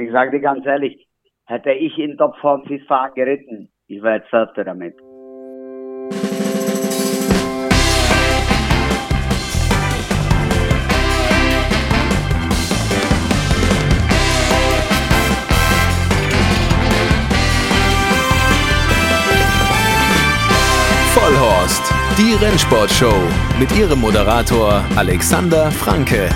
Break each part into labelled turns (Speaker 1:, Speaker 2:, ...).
Speaker 1: Ich sage dir ganz ehrlich, hätte ich in Topform Fischfahren geritten, ich wäre jetzt Vierter damit.
Speaker 2: Vollhorst, die Rennsportshow mit ihrem Moderator Alexander Franke.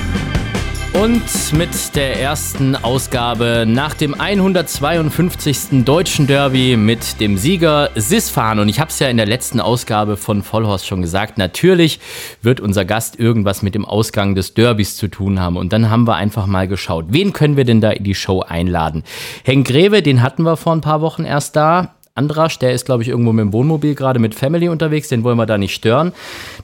Speaker 3: Und mit der ersten Ausgabe nach dem 152. Deutschen Derby mit dem Sieger Sisfan. Und ich habe es ja in der letzten Ausgabe von Vollhorst schon gesagt, natürlich wird unser Gast irgendwas mit dem Ausgang des Derbys zu tun haben. Und dann haben wir einfach mal geschaut, wen können wir denn da in die Show einladen? Henk Greve, den hatten wir vor ein paar Wochen erst da. Andrasch, der ist, glaube ich, irgendwo mit dem Wohnmobil gerade mit Family unterwegs, den wollen wir da nicht stören.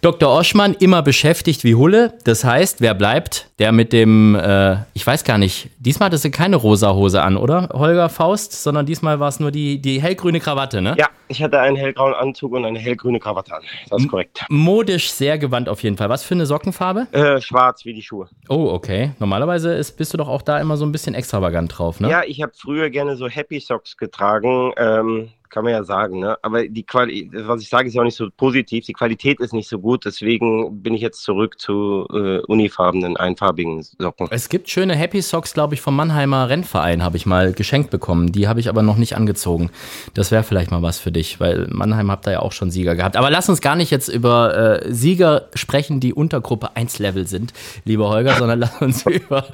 Speaker 3: Dr. Oschmann, immer beschäftigt wie Hulle. Das heißt, wer bleibt? Der mit dem, äh, ich weiß gar nicht, diesmal hattest du keine rosa Hose an, oder, Holger Faust? Sondern diesmal war es nur die, die hellgrüne Krawatte, ne?
Speaker 4: Ja, ich hatte einen hellgrauen Anzug und eine hellgrüne Krawatte an. Das ist korrekt.
Speaker 3: Modisch sehr gewandt auf jeden Fall. Was für eine Sockenfarbe?
Speaker 4: Äh, schwarz wie die Schuhe.
Speaker 3: Oh, okay. Normalerweise ist, bist du doch auch da immer so ein bisschen extravagant drauf, ne?
Speaker 4: Ja, ich habe früher gerne so Happy Socks getragen. Ähm, kann man ja sagen, ne? Aber die Quali was ich sage, ist ja auch nicht so positiv. Die Qualität ist nicht so gut, deswegen bin ich jetzt zurück zu äh, unifarbenen, einfarbigen Socken.
Speaker 3: Es gibt schöne Happy Socks, glaube ich, vom Mannheimer Rennverein, habe ich mal geschenkt bekommen. Die habe ich aber noch nicht angezogen. Das wäre vielleicht mal was für dich, weil Mannheim habt da ja auch schon Sieger gehabt. Aber lass uns gar nicht jetzt über äh, Sieger sprechen, die Untergruppe 1 Level sind, lieber Holger, sondern lass uns über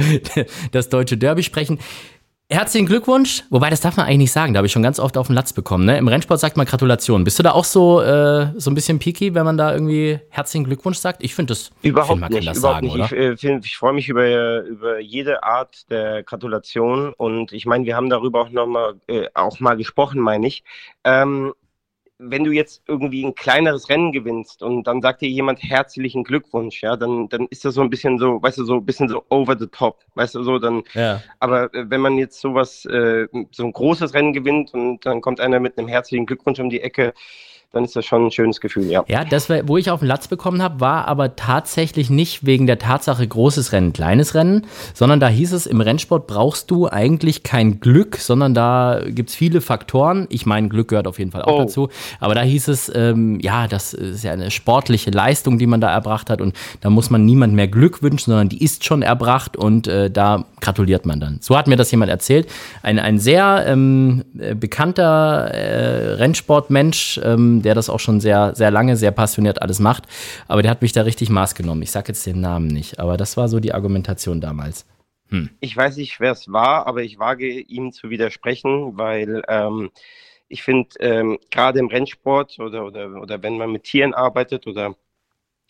Speaker 3: das deutsche Derby sprechen. Herzlichen Glückwunsch. Wobei, das darf man eigentlich nicht sagen. Da habe ich schon ganz oft auf den Latz bekommen. Ne? Im Rennsport sagt man Gratulation. Bist du da auch so, äh, so ein bisschen picky, wenn man da irgendwie herzlichen Glückwunsch sagt? Ich finde das.
Speaker 4: Überhaupt
Speaker 3: find,
Speaker 4: nicht.
Speaker 3: das
Speaker 4: überhaupt
Speaker 3: sagen,
Speaker 4: nicht. Ich, äh, ich freue mich über, über jede Art der Gratulation. Und ich meine, wir haben darüber auch noch mal, äh, auch mal gesprochen, meine ich. Ähm, wenn du jetzt irgendwie ein kleineres Rennen gewinnst und dann sagt dir jemand herzlichen Glückwunsch, ja, dann, dann ist das so ein bisschen so, weißt du, so ein bisschen so over the top, weißt du, so dann.
Speaker 3: Ja.
Speaker 4: Aber äh, wenn man jetzt sowas, äh, so ein großes Rennen gewinnt und dann kommt einer mit einem herzlichen Glückwunsch um die Ecke, dann ist das schon ein schönes Gefühl, ja.
Speaker 3: Ja, das, war, wo ich auf den Latz bekommen habe, war aber tatsächlich nicht wegen der Tatsache großes Rennen, kleines Rennen, sondern da hieß es, im Rennsport brauchst du eigentlich kein Glück, sondern da gibt es viele Faktoren. Ich meine, Glück gehört auf jeden Fall auch
Speaker 4: Oh.
Speaker 3: dazu. Aber da hieß es, ähm, ja, das ist ja eine sportliche Leistung, die man da erbracht hat und da muss man niemand mehr Glück wünschen, sondern die ist schon erbracht und äh, da gratuliert man dann. So hat mir das jemand erzählt. Ein, ein sehr ähm, äh, bekannter äh, Rennsportmensch, ähm, der das auch schon sehr, sehr lange, sehr passioniert alles macht. Aber der hat mich da richtig Maß genommen. Ich sage jetzt den Namen nicht, aber das war so die Argumentation damals.
Speaker 4: Ich weiß nicht, wer es war, aber ich wage ihm zu widersprechen, weil ähm, ich finde, ähm, gerade im Rennsport oder, oder, oder wenn man mit Tieren arbeitet oder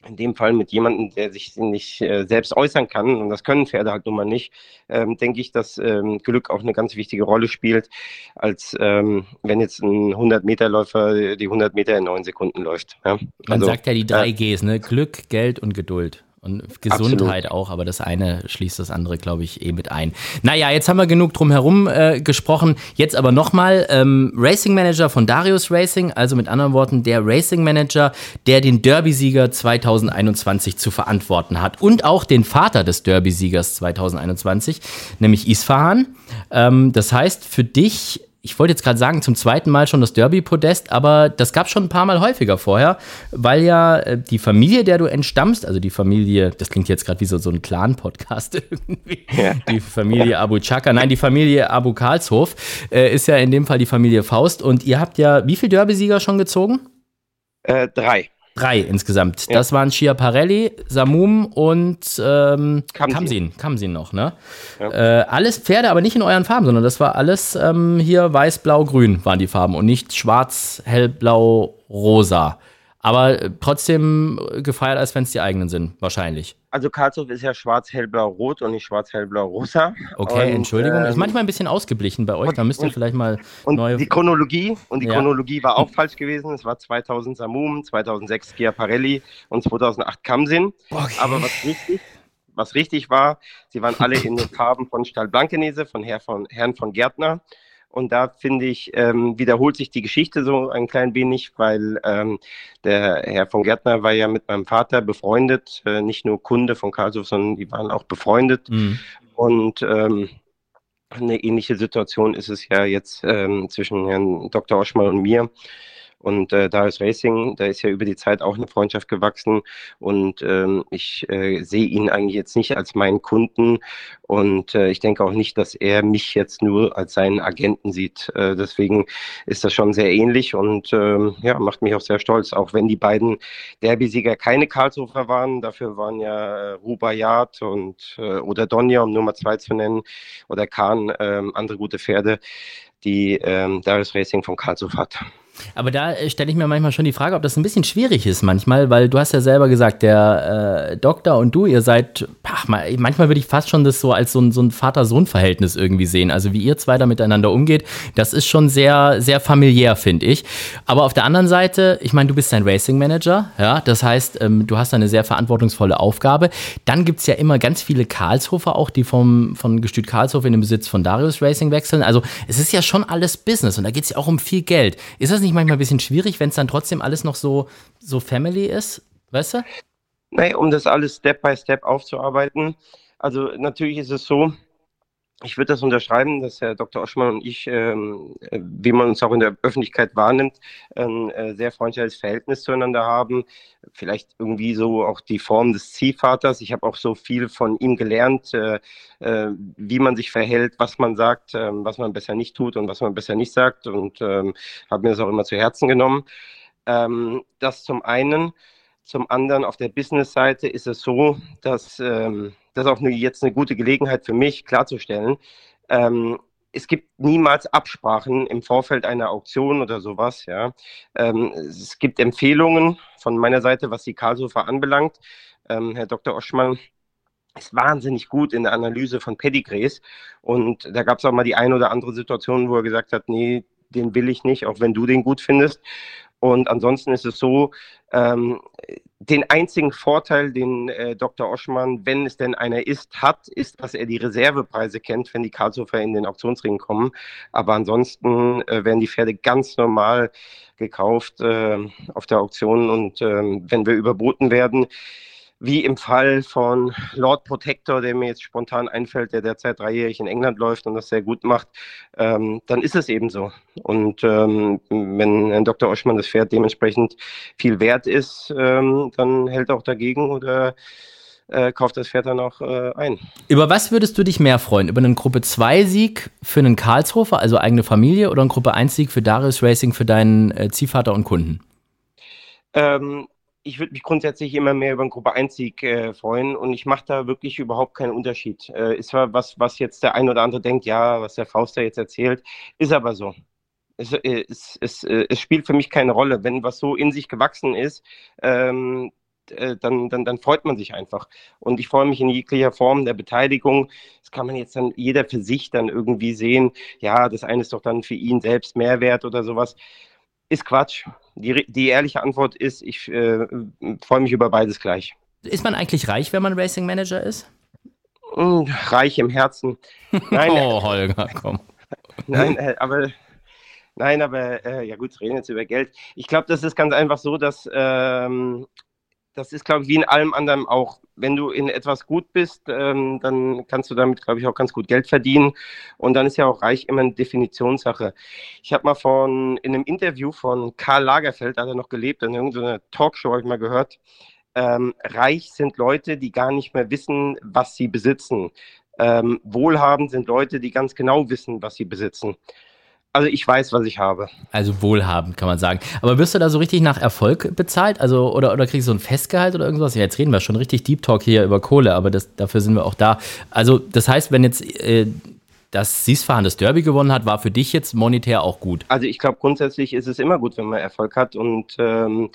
Speaker 4: in dem Fall mit jemandem, der sich nicht äh, selbst äußern kann, und das können Pferde halt nun mal nicht, ähm, denke ich, dass ähm, Glück auch eine ganz wichtige Rolle spielt, als ähm, wenn jetzt ein 100-Meter-Läufer die 100 Meter in neun Sekunden läuft. Ja?
Speaker 3: Man
Speaker 4: Also,
Speaker 3: sagt ja die drei
Speaker 4: äh,
Speaker 3: Gs, ne? Glück, Geld und Geduld. Und Gesundheit auch, aber das eine schließt das andere, glaube ich, eh mit ein. Naja, jetzt haben wir genug drum herum äh, gesprochen. Jetzt aber nochmal ähm, Racing Manager von Darius Racing, also mit anderen Worten der Racing Manager, der den Derby-Sieger 2021 zu verantworten hat und auch den Vater des Derby-Siegers 2021, nämlich Isfahan. Ähm, das heißt, für dich ich wollte jetzt gerade sagen, zum zweiten Mal schon das Derby-Podest, aber das gab schon ein paar Mal häufiger vorher, weil ja äh, die Familie, der du entstammst, also die Familie, das klingt jetzt gerade wie so, so ein Clan-Podcast irgendwie,
Speaker 4: Ja.
Speaker 3: die Familie Abu Chaka, nein, die Familie Abu Karlshof, äh, ist ja in dem Fall die Familie Faust und ihr habt ja wie viele Derby-Sieger schon gezogen?
Speaker 4: äh, drei.
Speaker 3: Drei insgesamt.
Speaker 4: Ja.
Speaker 3: Das waren Schiaparelli, Samum und ähm,
Speaker 4: Kamsin.
Speaker 3: Kamsin. Noch, ne?
Speaker 4: Ja.
Speaker 3: Äh, alles Pferde, aber nicht in euren Farben, sondern das war alles ähm, hier weiß, blau, grün waren die Farben und nicht schwarz, hellblau, rosa. Aber äh, trotzdem gefeiert, als wenn es die eigenen sind, wahrscheinlich.
Speaker 4: Also Karlshof ist ja schwarz, hellblau, rot und nicht schwarz, hellblau, rosa.
Speaker 3: Okay,
Speaker 4: Und,
Speaker 3: Entschuldigung. ist
Speaker 4: ähm,
Speaker 3: manchmal ein bisschen ausgeglichen bei euch. Da müsst ihr
Speaker 4: und-
Speaker 3: vielleicht mal
Speaker 4: Und
Speaker 3: neue.
Speaker 4: die Chronologie, und die
Speaker 3: Ja.
Speaker 4: Chronologie war auch falsch gewesen. Es war 2000 Samum, 2006 Schiaparelli und 2008 Kamsin. Aber was richtig, was richtig war, sie waren alle in den Farben von Stahl Blankenese, von, Herr von Herrn von Gärtner. Und da finde ich, ähm, wiederholt sich die Geschichte so ein klein wenig, weil ähm, der Herr von Gärtner war ja mit meinem Vater befreundet, äh, nicht nur Kunde von Karlshof, sondern die waren auch befreundet.
Speaker 3: Hm.
Speaker 4: Und ähm, eine ähnliche Situation ist es ja jetzt ähm, zwischen Herrn Dr. Oschmann und mir. Und äh, da ist Racing, da ist ja über die Zeit auch eine Freundschaft gewachsen. Und ähm, ich äh, sehe ihn eigentlich jetzt nicht als meinen Kunden. Und äh, ich denke auch nicht, dass er mich jetzt nur als seinen Agenten sieht. Äh, deswegen ist das schon sehr ähnlich und äh, ja, macht mich auch sehr stolz. Auch wenn die beiden Derby-Sieger keine Karlsrufer waren, dafür waren ja äh, Rubayat und äh, oder Donja, um Nummer zwei zu nennen, oder Kahn, äh, andere gute Pferde, die äh, Darius Racing von Karlsruhe hat.
Speaker 3: Aber da äh, stelle ich mir manchmal schon die Frage, ob das ein bisschen schwierig ist manchmal, weil du hast ja selber gesagt, der äh, Doktor und du, ihr seid, ach, manchmal würde ich fast schon das so als so ein, so ein Vater-Sohn-Verhältnis irgendwie sehen. Also wie ihr zwei da miteinander umgeht, das ist schon sehr, sehr familiär, finde ich. Aber auf der anderen Seite, ich meine, du bist ein Racing-Manager, ja, das heißt, ähm, du hast eine sehr verantwortungsvolle Aufgabe. Dann gibt es ja immer ganz viele Karlshofer auch, die vom, von Gestüt Karlshof in den Besitz von Darius Racing wechseln. Also es ist ja schon alles Business und da geht es ja auch um viel Geld. Ist das nicht manchmal ein bisschen schwierig, wenn es dann trotzdem alles noch so, so Family ist? Weißt du?
Speaker 4: Nee, um das alles Step by Step aufzuarbeiten. Also natürlich ist es so, ich würde das unterschreiben, dass Herr Dr. Oschmann und ich, ähm, wie man uns auch in der Öffentlichkeit wahrnimmt, ein äh, sehr freundliches Verhältnis zueinander haben. Vielleicht irgendwie so auch die Form des Ziehvaters. Ich habe auch so viel von ihm gelernt, äh, äh, wie man sich verhält, was man sagt, ähm, was man besser nicht tut und was man besser nicht sagt und ähm, habe mir das auch immer zu Herzen genommen. Ähm, das zum einen. Zum anderen auf der Business-Seite ist es so, dass ähm, das ist auch jetzt eine gute Gelegenheit für mich klarzustellen. Ähm, es gibt niemals Absprachen im Vorfeld einer Auktion oder sowas. Ja. Ähm, es gibt Empfehlungen von meiner Seite, was die Karlshofer anbelangt. Ähm, Herr Dr. Oschmann ist wahnsinnig gut in der Analyse von Pedigrees. Und da gab es auch mal die eine oder andere Situation, wo er gesagt hat, nee, den will ich nicht, auch wenn du den gut findest. Und ansonsten ist es so, ähm, den einzigen Vorteil, den äh, Dr. Oschmann, wenn es denn einer ist, hat, ist, dass er die Reservepreise kennt, wenn die Karlshofer in den Auktionsring kommen. Aber ansonsten äh, werden die Pferde ganz normal gekauft äh, auf der Auktion. Und ähm, wenn wir überboten werden, wie im Fall von Lord Protector, der mir jetzt spontan einfällt, der derzeit dreijährig in England läuft und das sehr gut macht, ähm, dann ist es eben so. Und ähm, wenn ein Dr. Oschmann das Pferd dementsprechend viel wert ist, ähm, dann hält er auch dagegen oder äh, kauft das Pferd dann auch äh, ein.
Speaker 3: Über was würdest du dich mehr freuen? Über einen Gruppe 2-Sieg für einen Karlshofer, also eigene Familie, oder einen Gruppe 1-Sieg für Darius Racing für deinen äh, Ziehvater und Kunden?
Speaker 4: Ähm, ich würde mich grundsätzlich immer mehr über einen Gruppe 1-Sieg äh, freuen und ich mache da wirklich überhaupt keinen Unterschied. Äh, ist zwar was, was jetzt der ein oder andere denkt, ja, was der Faust da jetzt erzählt, ist aber so. Es, äh, es, es, äh, es, spielt für mich keine Rolle. Wenn was so in sich gewachsen ist, ähm, äh, dann, dann, dann freut man sich einfach. Und ich freue mich in jeglicher Form der Beteiligung. Das kann man jetzt dann jeder für sich dann irgendwie sehen. Ja, das eine ist doch dann für ihn selbst Mehrwert oder sowas. Ist Quatsch. Die, die ehrliche Antwort ist, ich äh, freue mich über beides gleich.
Speaker 3: Ist man eigentlich reich, wenn man Racing Manager ist?
Speaker 4: Hm, reich im Herzen.
Speaker 3: Nein, oh, Holger, komm.
Speaker 4: Nein, äh, aber Nein, aber äh, ja gut, reden jetzt über Geld. Ich glaube, das ist ganz einfach so, dass ähm, das ist, glaube ich, wie in allem anderen auch. Wenn du in etwas gut bist, ähm, dann kannst du damit, glaube ich, auch ganz gut Geld verdienen. Und dann ist ja auch reich immer eine Definitionssache. Ich habe mal von in einem Interview von Karl Lagerfeld, da hat er noch gelebt, in irgendeiner Talkshow habe ich mal gehört, ähm, reich sind Leute, die gar nicht mehr wissen, was sie besitzen. Ähm, wohlhabend sind Leute, die ganz genau wissen, was sie besitzen. Also ich weiß, was ich habe.
Speaker 3: Also wohlhabend, kann man sagen. Aber wirst du da so richtig nach Erfolg bezahlt? Also, oder, oder kriegst du so ein Festgehalt oder irgendwas? Ja, jetzt reden wir schon richtig Deep Talk hier über Kohle, aber das, dafür sind wir auch da. Also, das heißt, wenn jetzt äh, das Siesfahren das Derby gewonnen hat, war für dich jetzt monetär auch gut?
Speaker 4: Also ich glaube, grundsätzlich ist es immer gut, wenn man Erfolg hat und ähm,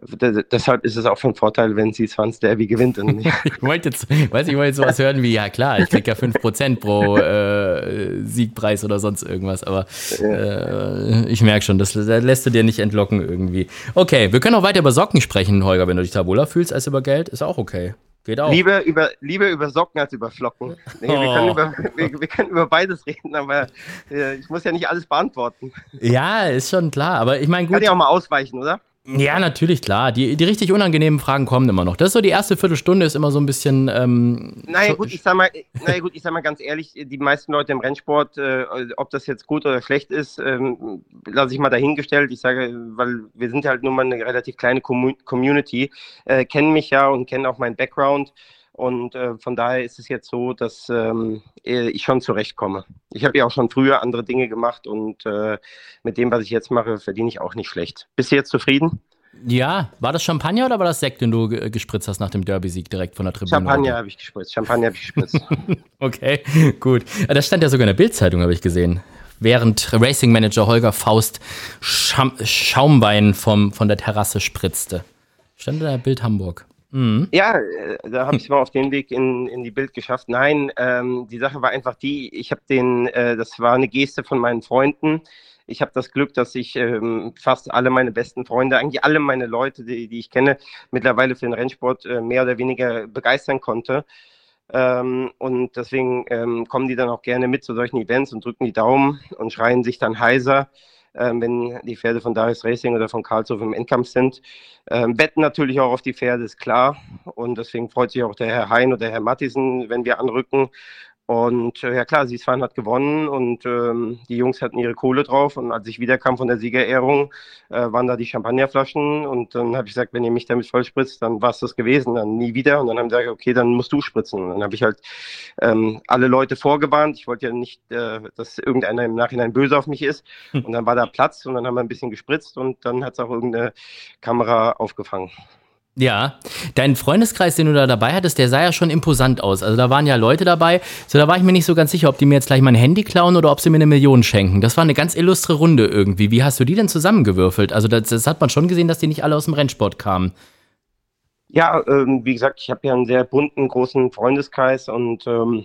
Speaker 4: deshalb ist es auch von Vorteil, wenn sie Swans Derby gewinnt.
Speaker 3: ich wollte jetzt, weiß ich, wollte jetzt sowas hören wie, ja klar, ich krieg ja 5% pro äh, Siegpreis oder sonst irgendwas, aber äh, ich merke schon, das, das, lässt du dir nicht entlocken irgendwie. Okay, wir können auch weiter über Socken sprechen, Holger, wenn du dich da wohler fühlst als über Geld, ist auch okay. Geht auch.
Speaker 4: Lieber über, lieber über Socken als über Flocken. Nee, oh. wir, können über, wir, wir, können über beides reden, aber äh, ich muss ja nicht alles beantworten.
Speaker 3: Ja, ist schon klar, aber ich meine,
Speaker 4: gut. Kann ja auch mal ausweichen, oder?
Speaker 3: Ja, natürlich, klar. Die, die richtig unangenehmen Fragen kommen immer noch. Das ist so die erste Viertelstunde ist immer so ein bisschen. Ähm,
Speaker 4: naja, gut, ich sag mal, naja, gut, ich sag mal ganz ehrlich, die meisten Leute im Rennsport, äh, ob das jetzt gut oder schlecht ist, ähm, lasse ich mal dahingestellt. Ich sage, weil wir sind halt nur mal eine relativ kleine Community, äh, kennen mich ja und kennen auch meinen Background. Und äh, von daher ist es jetzt so, dass ähm, äh, ich schon zurechtkomme. Ich habe ja auch schon früher andere Dinge gemacht und äh, mit dem, was ich jetzt mache, verdiene ich auch nicht schlecht. Bist du jetzt zufrieden?
Speaker 3: Ja, war das Champagner oder war das Sekt, den du gespritzt hast nach dem Derby-Sieg direkt von der Tribüne?
Speaker 4: Champagner habe ich gespritzt. Champagner habe ich gespritzt.
Speaker 3: okay, gut. Das stand ja sogar in der Bildzeitung, habe ich gesehen. Während Racing Manager Holger Faust Schaum Schaumwein vom, von der Terrasse spritzte. Stand in der Bild Hamburg.
Speaker 4: Mhm. Ja, äh, da habe ich es mal auf den Weg in, in die Bild geschafft. Nein, ähm, die Sache war einfach die, ich habe den, äh, das war eine Geste von meinen Freunden. Ich habe das Glück, dass ich ähm, fast alle meine besten Freunde, eigentlich alle meine Leute, die, die ich kenne, mittlerweile für den Rennsport äh, mehr oder weniger begeistern konnte. Ähm, und deswegen ähm, kommen die dann auch gerne mit zu solchen Events und drücken die Daumen und schreien sich dann heiser wenn die Pferde von Darius Racing oder von Karlshof im Endkampf sind. Ähm, wetten natürlich auch auf die Pferde, ist klar. Und deswegen freut sich auch der Herr Hein oder der Herr Mattisen, wenn wir anrücken. Und äh, ja klar, Siesfahren hat gewonnen und ähm, die Jungs hatten ihre Kohle drauf. Und als ich wiederkam von der Siegerehrung, äh, waren da die Champagnerflaschen. Und dann habe ich gesagt, wenn ihr mich damit vollspritzt, dann war es das gewesen, dann nie wieder. Und dann haben sie gesagt, okay, dann musst du spritzen. Und dann habe ich halt ähm, alle Leute vorgewarnt. Ich wollte ja nicht, äh, dass irgendeiner im Nachhinein böse auf mich ist. Hm. Und dann war da Platz und dann haben wir ein bisschen gespritzt und dann hat es auch irgendeine Kamera aufgefangen.
Speaker 3: Ja, dein Freundeskreis, den du da dabei hattest, der sah ja schon imposant aus. Also da waren ja Leute dabei. So, da war ich mir nicht so ganz sicher, ob die mir jetzt gleich mein Handy klauen oder ob sie mir eine Million schenken. Das war eine ganz illustre Runde irgendwie. Wie hast du die denn zusammengewürfelt? Also das, das hat man schon gesehen, dass die nicht alle aus dem Rennsport kamen.
Speaker 4: Ja, ähm, wie gesagt, ich habe ja einen sehr bunten, großen Freundeskreis und ähm,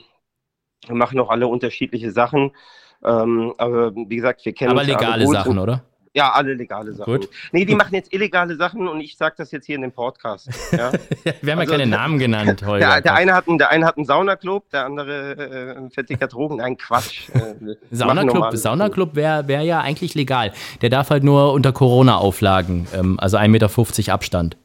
Speaker 4: wir machen auch alle unterschiedliche Sachen. Ähm, aber wie gesagt, wir kennen
Speaker 3: Aber legale Sachen, oder?
Speaker 4: Ja, alle legale Sachen. Gut. Nee, die machen jetzt illegale Sachen und ich sage das jetzt hier in dem Podcast. Ja?
Speaker 3: Wir haben also, ja keine Namen genannt heute.
Speaker 4: Der, der, eine hat einen, der eine hat einen Saunaclub, der andere äh, vertickert Drogen. Nein, Quatsch.
Speaker 3: Äh, Saunaclub, Saunaclub wäre wär ja eigentlich legal. Der darf halt nur unter Corona-Auflagen, ähm, also 1,50 Meter Abstand.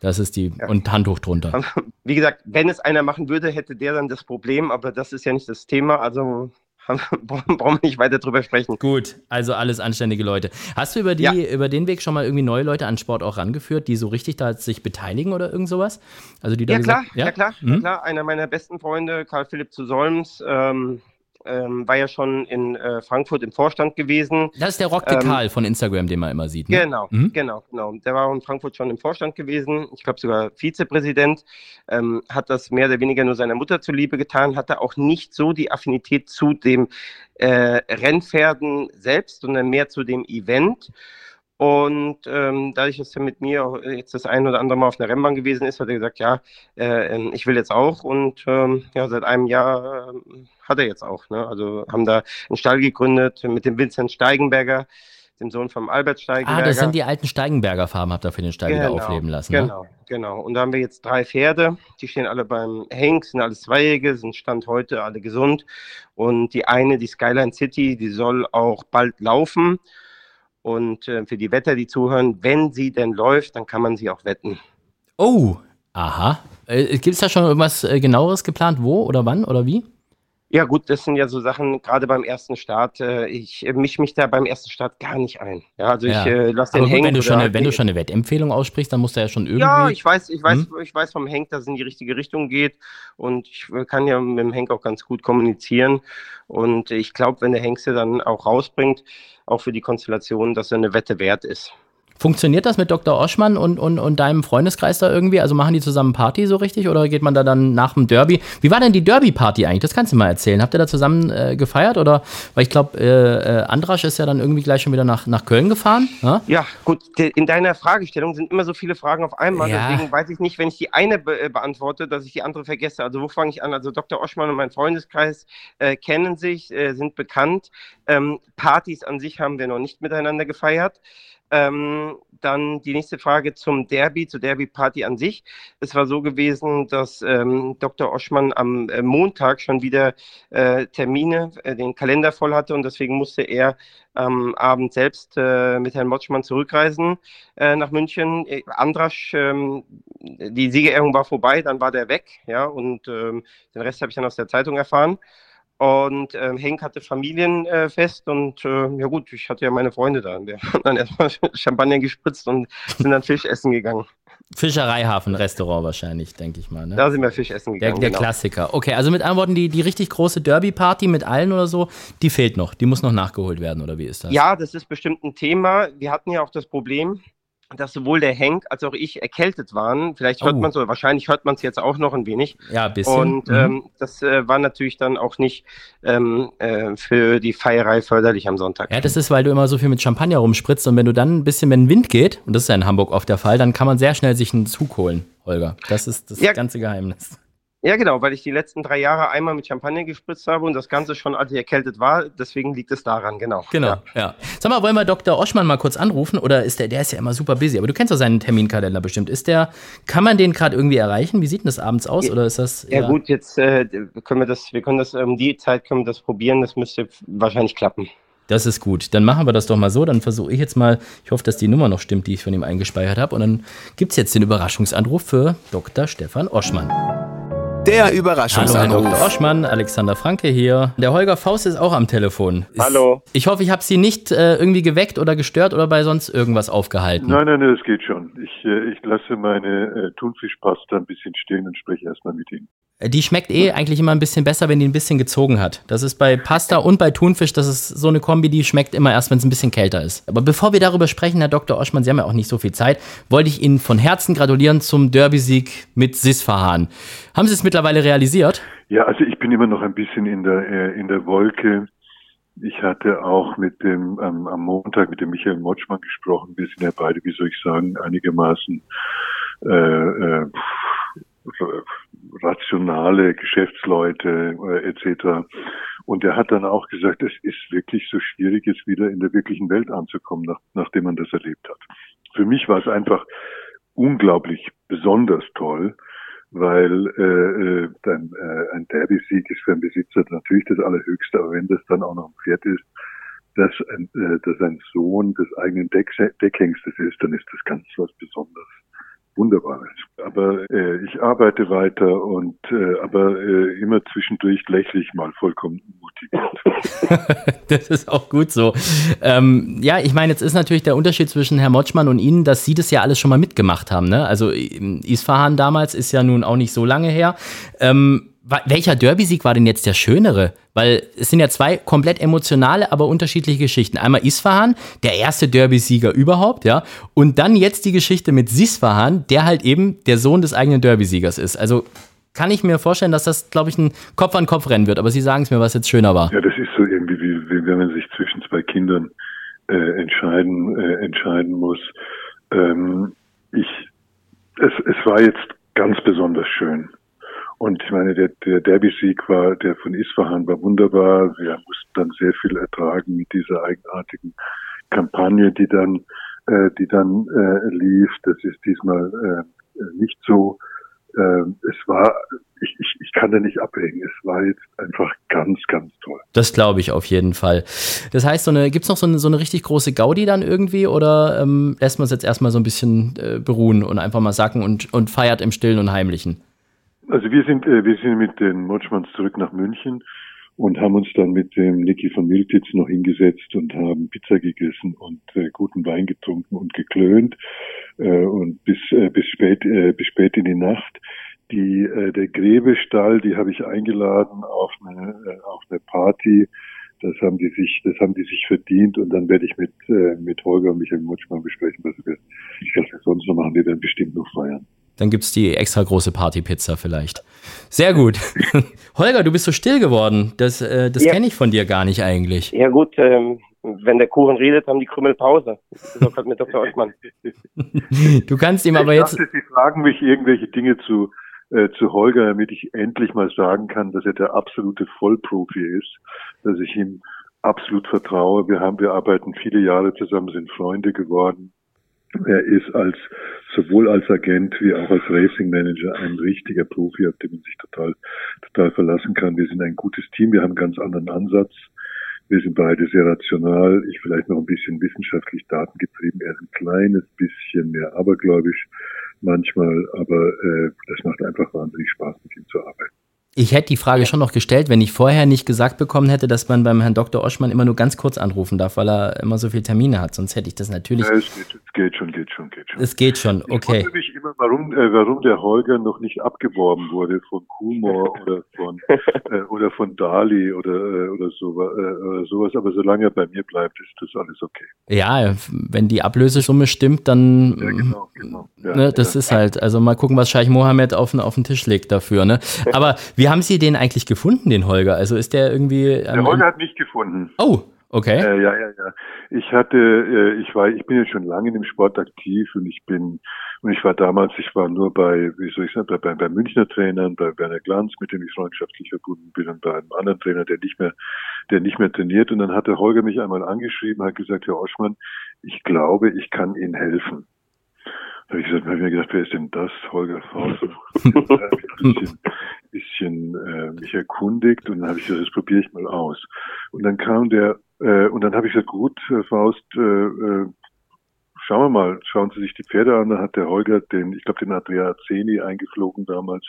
Speaker 3: Das ist die, ja. und Handtuch drunter.
Speaker 4: Wie gesagt, wenn es einer machen würde, hätte der dann das Problem, aber das ist ja nicht das Thema. Also brauchen wir nicht weiter drüber sprechen.
Speaker 3: Gut, also alles anständige Leute. Hast du über, die, ja. über den Weg schon mal irgendwie neue Leute an Sport auch rangeführt, die so richtig da sich beteiligen oder irgend sowas?
Speaker 4: Also die ja, klar, ja? ja? klar, mhm. ja klar. Einer meiner besten Freunde, Karl Philipp zu Solms, ähm, ähm, war ja schon in äh, Frankfurt im Vorstand gewesen.
Speaker 3: Das ist der Rock de ähm, Karl von Instagram, den man immer sieht.
Speaker 4: Ne? Genau, mhm. genau, genau. Der war in Frankfurt schon im Vorstand gewesen. Ich glaube sogar Vizepräsident. Ähm, hat das mehr oder weniger nur seiner Mutter zuliebe getan. Hatte auch nicht so die Affinität zu dem äh, Rennpferden selbst, sondern mehr zu dem Event. Und ähm, dadurch, dass er mit mir jetzt das ein oder andere Mal auf einer Rennbahn gewesen ist, hat er gesagt, ja, äh, ähm, ich will jetzt auch. Und ähm, ja, seit einem Jahr äh, hat er jetzt auch. Ne? Also haben da einen Stall gegründet mit dem Vincent Steigenberger, dem Sohn vom Albert Steigenberger. Ah,
Speaker 3: das sind die alten Steigenberger Farben, habt ihr für den Stall genau, wieder aufleben lassen.
Speaker 4: Ne? Genau, ne? genau. Und da haben wir jetzt drei Pferde, die stehen alle beim Henk, sind alles Zweijährige, sind Stand heute alle gesund. Und die eine, die Skyline City, die soll auch bald laufen. Und äh, für die Wetter, die zuhören, wenn sie denn läuft, dann kann man sie auch wetten.
Speaker 3: Oh, aha. Äh, Gibt es da schon irgendwas äh, genaueres geplant? Wo oder wann oder wie?
Speaker 4: Ja, gut, das sind ja so Sachen, gerade beim ersten Start. Äh, ich mische mich da beim ersten Start gar nicht ein. Ja, also ja. ich äh, lasse den hängen.
Speaker 3: Wenn du, schon eine, wenn du schon eine Wettempfehlung aussprichst, dann musst du ja schon irgendwie.
Speaker 4: Ja, ich weiß, ich weiß, hm? ich weiß vom Henk, dass es in die richtige Richtung geht. Und ich kann ja mit dem Henk auch ganz gut kommunizieren. Und ich glaube, wenn der Henk sie dann auch rausbringt, auch für die Konstellation, dass er eine Wette wert ist.
Speaker 3: Funktioniert das mit Dr. Oschmann und, und, und deinem Freundeskreis da irgendwie? Also machen die zusammen Party so richtig oder geht man da dann nach dem Derby? Wie war denn die Derby-Party eigentlich? Das kannst du mal erzählen. Habt ihr da zusammen äh, gefeiert oder? Weil ich glaube, äh, äh, Andrasch ist ja dann irgendwie gleich schon wieder nach, nach Köln gefahren.
Speaker 4: Ja, ja gut. In deiner Fragestellung sind immer so viele Fragen auf einmal. Ja. Deswegen weiß ich nicht, wenn ich die eine be äh, beantworte, dass ich die andere vergesse. Also wo fange ich an? Also Dr. Oschmann und mein Freundeskreis äh, kennen sich, äh, sind bekannt. Ähm, Partys an sich haben wir noch nicht miteinander gefeiert. Ähm, dann die nächste Frage zum Derby, zur Derby-Party an sich. Es war so gewesen, dass ähm, Dr. Oschmann am äh, Montag schon wieder äh, Termine, äh, den Kalender voll hatte und deswegen musste er am Abend selbst äh, mit Herrn Motschmann zurückreisen äh, nach München. Äh, Andrasch, ähm, die Siegerehrung war vorbei, dann war der weg, ja, und ähm, den Rest habe ich dann aus der Zeitung erfahren. Und ähm, Henk hatte Familienfest äh, und äh, ja gut, ich hatte ja meine Freunde da. Wir haben dann erstmal Champagner gespritzt und sind dann Fisch essen gegangen.
Speaker 3: Fischereihafen-Restaurant wahrscheinlich, denke ich mal. Ne?
Speaker 4: Da sind wir Fisch essen gegangen.
Speaker 3: Der, der genau. Klassiker. Okay, also mit anderen Worten, die, die richtig große Derby-Party mit allen oder so, die fehlt noch. Die muss noch nachgeholt werden, oder wie ist das?
Speaker 4: Ja, das ist bestimmt ein Thema. Wir hatten ja auch das Problem, dass sowohl der Henk als auch ich erkältet waren. Vielleicht hört oh. man es oder wahrscheinlich hört man es jetzt auch noch ein wenig.
Speaker 3: Ja, ein bisschen.
Speaker 4: Und mhm. ähm, das äh, war natürlich dann auch nicht ähm, äh, für die Feierei förderlich am Sonntag.
Speaker 3: Ja, das ist, weil du immer so viel mit Champagner rumspritzt und wenn du dann ein bisschen, wenn Wind geht, und das ist ja in Hamburg oft der Fall, dann kann man sehr schnell sich einen Zug holen, Holger. Das ist das ja. ganze Geheimnis.
Speaker 4: Ja, genau, weil ich die letzten drei Jahre einmal mit Champagner gespritzt habe und das Ganze schon, als ich erkältet war. Deswegen liegt es daran, genau.
Speaker 3: Genau, ja. ja. Sag mal, wollen wir Dr. Oschmann mal kurz anrufen? Oder ist der, der ist ja immer super busy, aber du kennst doch seinen Terminkalender bestimmt. Ist der, kann man den gerade irgendwie erreichen? Wie sieht denn das abends aus? Oder ist das.
Speaker 4: Ja, ja gut, jetzt äh, können wir das, wir können das, um die Zeit können wir das probieren. Das müsste wahrscheinlich klappen.
Speaker 3: Das ist gut. Dann machen wir das doch mal so. Dann versuche ich jetzt mal, ich hoffe, dass die Nummer noch stimmt, die ich von ihm eingespeichert habe. Und dann gibt es jetzt den Überraschungsanruf für Dr. Stefan Oschmann.
Speaker 2: Der Überraschungsanruf.
Speaker 3: Hallo, Herr Dr. Oschmann, Alexander Franke hier. Der Holger Faust ist auch am Telefon.
Speaker 5: Hallo.
Speaker 3: Ich hoffe, ich habe Sie nicht äh, irgendwie geweckt oder gestört oder bei sonst irgendwas aufgehalten.
Speaker 5: Nein, nein, nein, es geht schon. Ich, äh, ich lasse meine äh, Thunfischpasta ein bisschen stehen und spreche erstmal mit Ihnen.
Speaker 3: Äh, die schmeckt eh eigentlich immer ein bisschen besser, wenn die ein bisschen gezogen hat. Das ist bei Pasta und bei Thunfisch, das ist so eine Kombi, die schmeckt immer erst, wenn es ein bisschen kälter ist. Aber bevor wir darüber sprechen, Herr Dr. Oschmann, Sie haben ja auch nicht so viel Zeit, wollte ich Ihnen von Herzen gratulieren zum Derby-Sieg mit Sisfahan. Haben Sie es mittlerweile realisiert?
Speaker 5: Ja, also ich bin immer noch ein bisschen in der, äh, in der Wolke. Ich hatte auch mit dem ähm, am Montag mit dem Michael Motschmann gesprochen. Wir sind ja beide, wie soll ich sagen, einigermaßen äh, äh, rationale Geschäftsleute äh, etc. Und er hat dann auch gesagt, es ist wirklich so schwierig, jetzt wieder in der wirklichen Welt anzukommen, nach, nachdem man das erlebt hat. Für mich war es einfach unglaublich besonders toll, weil äh, äh, dann, äh, ein Derby-Sieg ist für einen Besitzer natürlich das Allerhöchste, aber wenn das dann auch noch ein Pferd ist, dass ein, äh, dass ein Sohn des eigenen Deck Deckhengstes ist, dann ist das ganz was Besonderes wunderbar. Aber äh, ich arbeite weiter und äh, aber äh, immer zwischendurch lächle ich mal vollkommen motiviert.
Speaker 3: das ist auch gut so. Ähm, ja, ich meine, jetzt ist natürlich der Unterschied zwischen Herr Motschmann und Ihnen, dass Sie das ja alles schon mal mitgemacht haben. Ne? Also Isfahan damals ist ja nun auch nicht so lange her. Ähm, welcher Derby-Sieg war denn jetzt der schönere? Weil es sind ja zwei komplett emotionale, aber unterschiedliche Geschichten. Einmal Isfahan, der erste Derby-Sieger überhaupt, ja. Und dann jetzt die Geschichte mit Sisfahan, der halt eben der Sohn des eigenen Derby-Siegers ist. Also kann ich mir vorstellen, dass das, glaube ich, ein Kopf-an-Kopf-Rennen wird. Aber Sie sagen es mir, was jetzt schöner war.
Speaker 5: Ja, das ist so irgendwie, wie, wie wenn man sich zwischen zwei Kindern äh, entscheiden, äh, entscheiden muss. Ähm, ich, es, es war jetzt ganz besonders schön. Und ich meine, der, der Derby-Sieg war, der von Isfahan war wunderbar. Wir mussten dann sehr viel ertragen mit dieser eigenartigen Kampagne, die dann, äh, die dann äh, lief. Das ist diesmal äh, nicht so. Äh, es war, ich, ich, ich kann da nicht abhängen. Es war jetzt einfach ganz, ganz toll.
Speaker 3: Das glaube ich auf jeden Fall. Das heißt, so eine, gibt's noch so eine, so eine richtig große Gaudi dann irgendwie oder ähm, lässt man es jetzt erstmal so ein bisschen äh, beruhen und einfach mal sacken und, und feiert im Stillen und Heimlichen?
Speaker 5: Also wir sind, äh, wir sind mit den Motschmanns zurück nach München und haben uns dann mit dem Niki von Miltitz noch hingesetzt und haben Pizza gegessen und äh, guten Wein getrunken und geklönt äh, und bis äh, bis spät äh, bis spät in die Nacht. Die äh, der Gräbestall, die habe ich eingeladen auf eine äh, auf eine Party. Das haben die sich das haben die sich verdient und dann werde ich mit äh, mit Holger und Michael Mutschmann besprechen, was wir, was wir sonst noch machen. Wir werden bestimmt noch feiern.
Speaker 3: Dann gibt es die extra große Partypizza vielleicht. Sehr gut. Holger, du bist so still geworden. Das, äh, das ja. kenne ich von dir gar nicht eigentlich.
Speaker 4: Ja gut, ähm, wenn der Kuchen redet, haben die Krümel Pause. Das ist auch gerade mit Dr. Ottmann.
Speaker 3: du kannst ihm aber
Speaker 5: ich
Speaker 3: jetzt...
Speaker 5: Dachte, Sie fragen mich irgendwelche Dinge zu, äh, zu Holger, damit ich endlich mal sagen kann, dass er der absolute Vollprofi ist, dass ich ihm absolut vertraue. Wir haben, wir arbeiten viele Jahre zusammen, sind Freunde geworden. Er ist als sowohl als Agent wie auch als Racing Manager ein richtiger Profi, auf den man sich total total verlassen kann. Wir sind ein gutes Team, wir haben einen ganz anderen Ansatz. Wir sind beide sehr rational, ich vielleicht noch ein bisschen wissenschaftlich datengetrieben, er ist ein kleines bisschen mehr abergläubisch manchmal, aber äh, das macht einfach wahnsinnig Spaß, mit ihm zu arbeiten.
Speaker 3: Ich hätte die Frage schon noch gestellt, wenn ich vorher nicht gesagt bekommen hätte, dass man beim Herrn Dr. Oschmann immer nur ganz kurz anrufen darf, weil er immer so viele Termine hat. Sonst hätte ich das natürlich. Ja,
Speaker 5: es, geht, es geht schon, geht schon, geht schon.
Speaker 3: Es geht schon, okay.
Speaker 5: Ich wundere mich immer, warum, äh, warum der Holger noch nicht abgeworben wurde von Kumor oder von äh, oder von Dali oder äh, oder, so, äh, oder sowas. Aber solange er bei mir bleibt, ist das alles okay.
Speaker 3: Ja, wenn die Ablösesumme stimmt, dann. Ja, genau, genau. Ja, ne, das ja. ist halt. Also mal gucken, was Scheich Mohammed auf, auf den Tisch legt dafür. Ne? Aber wie Wie haben Sie den eigentlich gefunden, den Holger? Also ist der irgendwie.
Speaker 5: Ähm, der Holger hat mich gefunden.
Speaker 3: Oh, okay.
Speaker 5: Äh, ja, ja, ja. Ich hatte, äh, ich war, ich bin ja schon lange in dem Sport aktiv und ich bin, und ich war damals, ich war nur bei, wie soll ich sagen, bei, bei, bei Münchner Trainern, bei Werner Glanz, mit dem ich freundschaftlich verbunden bin, und bei einem anderen Trainer, der nicht mehr, der nicht mehr trainiert. Und dann hat der Holger mich einmal angeschrieben, hat gesagt, Herr Oschmann, ich glaube, ich kann Ihnen helfen. Da habe ich gesagt, hab ich mir gedacht, wer ist denn das? Holger Faust. ein bisschen, bisschen äh, mich erkundigt und dann habe ich gesagt, das probiere ich mal aus. Und dann kam der, äh, und dann habe ich gesagt, gut, Faust, äh, äh, schauen wir mal, schauen Sie sich die Pferde an. Dann hat der Holger den, ich glaube, den Andrea Zeni eingeflogen damals.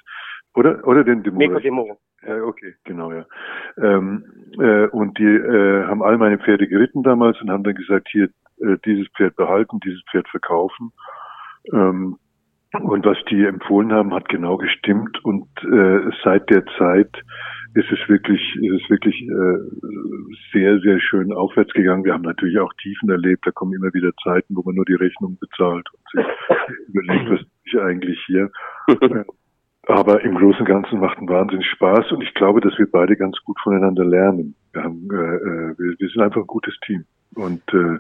Speaker 5: Oder, oder den Demo. Nico Demo. Ja, okay, genau, ja. Ähm, äh, und die äh, haben all meine Pferde geritten damals und haben dann gesagt, hier, äh, dieses Pferd behalten, dieses Pferd verkaufen. Ähm, und was die empfohlen haben, hat genau gestimmt. Und äh, seit der Zeit ist es wirklich, ist es wirklich äh, sehr, sehr schön aufwärts gegangen. Wir haben natürlich auch Tiefen erlebt. Da kommen immer wieder Zeiten, wo man nur die Rechnung bezahlt und sich überlegt, was ich eigentlich hier. Aber im Großen und Ganzen macht ein Wahnsinnig Spaß und ich glaube, dass wir beide ganz gut voneinander lernen. Wir, haben, äh, äh wir, wir sind einfach ein gutes Team. Und äh,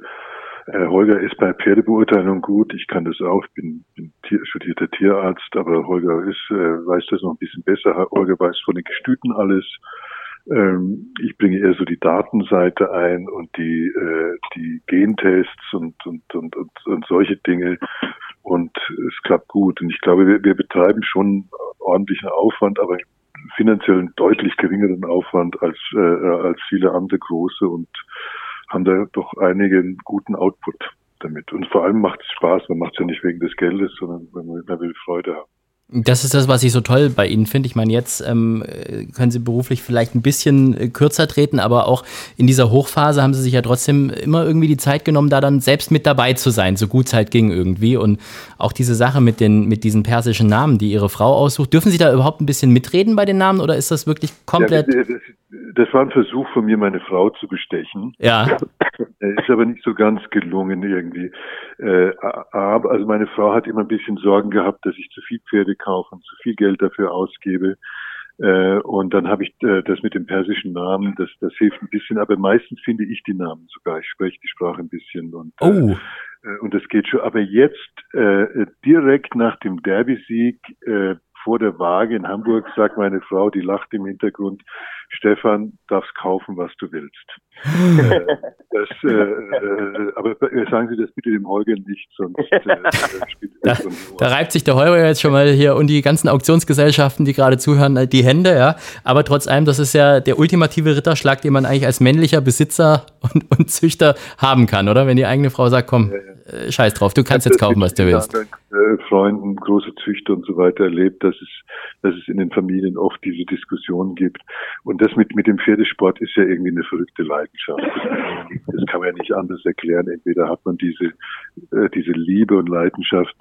Speaker 5: äh, Holger ist bei Pferdebeurteilung gut. Ich kann das auch. Ich bin, bin Tier, studierter Tierarzt, aber Holger ist, äh, weiß das noch ein bisschen besser. Holger weiß von den Gestüten alles. Ähm, ich bringe eher so die Datenseite ein und die, äh, die Gentests und, und, und, und, und solche Dinge. Und es klappt gut. Und ich glaube, wir, wir betreiben schon ordentlichen Aufwand, aber finanziell einen deutlich geringeren Aufwand als, äh, als viele andere große und haben da doch einigen guten Output damit. Und vor allem macht es Spaß. Man macht es ja nicht wegen des Geldes, sondern man will Freude haben.
Speaker 3: Das ist das, was ich so toll bei Ihnen finde. Ich meine, jetzt ähm, können Sie beruflich vielleicht ein bisschen äh, kürzer treten, aber auch in dieser Hochphase haben Sie sich ja trotzdem immer irgendwie die Zeit genommen, da dann selbst mit dabei zu sein, so gut es halt ging irgendwie. Und auch diese Sache mit, den, mit diesen persischen Namen, die Ihre Frau aussucht, dürfen Sie da überhaupt ein bisschen mitreden bei den Namen oder ist das wirklich komplett. Ja,
Speaker 5: das, das war ein Versuch von mir, meine Frau zu bestechen.
Speaker 3: Ja.
Speaker 5: Ist aber nicht so ganz gelungen irgendwie. Äh, aber, also meine Frau hat immer ein bisschen Sorgen gehabt, dass ich zu viel Pferde kaufe und zu viel Geld dafür ausgebe. Äh, und dann habe ich äh, das mit dem persischen Namen, das, das hilft ein bisschen, aber meistens finde ich die Namen sogar. Ich spreche die Sprache ein bisschen und,
Speaker 3: äh, oh.
Speaker 5: äh, und das geht schon. Aber jetzt äh, direkt nach dem Derby-Sieg vor der Waage in Hamburg sagt meine Frau, die lacht im Hintergrund, Stefan, darfst kaufen, was du willst. äh, das, äh, äh, aber sagen Sie das bitte dem Holger nicht, sonst äh,
Speaker 3: da, da reibt sich der Holger jetzt schon mal hier und die ganzen Auktionsgesellschaften, die gerade zuhören, äh, die Hände, ja. Aber trotz allem, das ist ja der ultimative Ritterschlag, den man eigentlich als männlicher Besitzer und, und Züchter haben kann, oder? Wenn die eigene Frau sagt, komm, ja, ja. Äh, scheiß drauf, du kannst jetzt kaufen, was du willst.
Speaker 5: Freunden, große Züchter und so weiter erlebt, dass es, dass es in den Familien oft diese Diskussion gibt. Und das mit, mit dem Pferdesport ist ja irgendwie eine verrückte Leidenschaft. Das kann man ja nicht anders erklären. Entweder hat man diese, äh, diese Liebe und Leidenschaft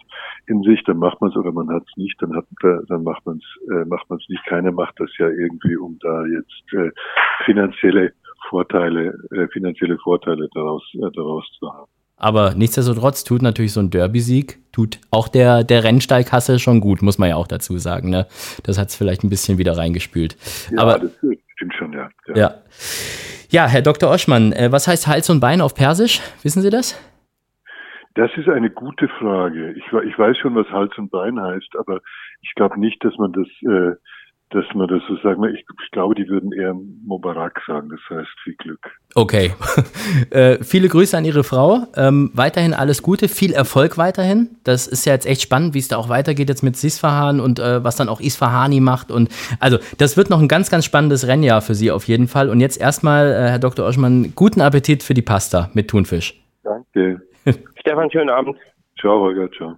Speaker 5: in sich, dann macht man es, oder man hat es nicht, dann hat, dann macht man es, äh, macht man es nicht. Keiner macht das ja irgendwie, um da jetzt äh, finanzielle Vorteile, äh, finanzielle Vorteile daraus, äh, daraus zu haben.
Speaker 3: Aber nichtsdestotrotz tut natürlich so ein Derby-Sieg, tut auch der, der Rennstallkasse schon gut, muss man ja auch dazu sagen. Ne? Das hat es vielleicht ein bisschen wieder reingespült. Ja, Aber, das stimmt schon, ja. ja. Ja, ja Herr Dr. Oschmann, äh, was heißt Hals und Bein auf Persisch? Wissen Sie das?
Speaker 5: Das ist eine gute Frage. Ich, ich weiß schon, was Hals und Bein heißt, aber ich glaube nicht, dass man das äh, dass man das so sagen. Ich, ich glaube, die würden eher Mubarak sagen. Das heißt viel Glück.
Speaker 3: Okay. äh, viele Grüße an Ihre Frau. Ähm, weiterhin alles Gute, viel Erfolg weiterhin. Das ist ja jetzt echt spannend, wie es da auch weitergeht jetzt mit Sisfahan und äh, was dann auch Isfahani macht. Und also das wird noch ein ganz, ganz spannendes Rennjahr für Sie auf jeden Fall. Und jetzt erstmal, äh, Herr Dr. Oschmann, guten Appetit für die Pasta mit Thunfisch.
Speaker 5: Danke.
Speaker 4: Stefan, schönen Abend.
Speaker 5: Ciao, Holger, ciao.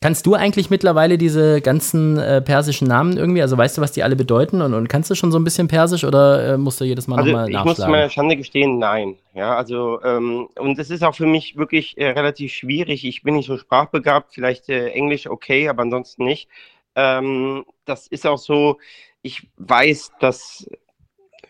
Speaker 3: Kannst du eigentlich mittlerweile diese ganzen äh, persischen Namen irgendwie, also weißt du, was die alle bedeuten und, und kannst du schon so ein bisschen persisch oder äh, musst du jedes Mal
Speaker 4: also
Speaker 3: nochmal nachschlagen?
Speaker 4: Ich muss meiner Schande gestehen, nein. Ja, also ähm, und es ist auch für mich wirklich äh, relativ schwierig. Ich bin nicht so sprachbegabt, vielleicht äh, Englisch okay, aber ansonsten nicht. Ähm, das ist auch so, ich weiß, dass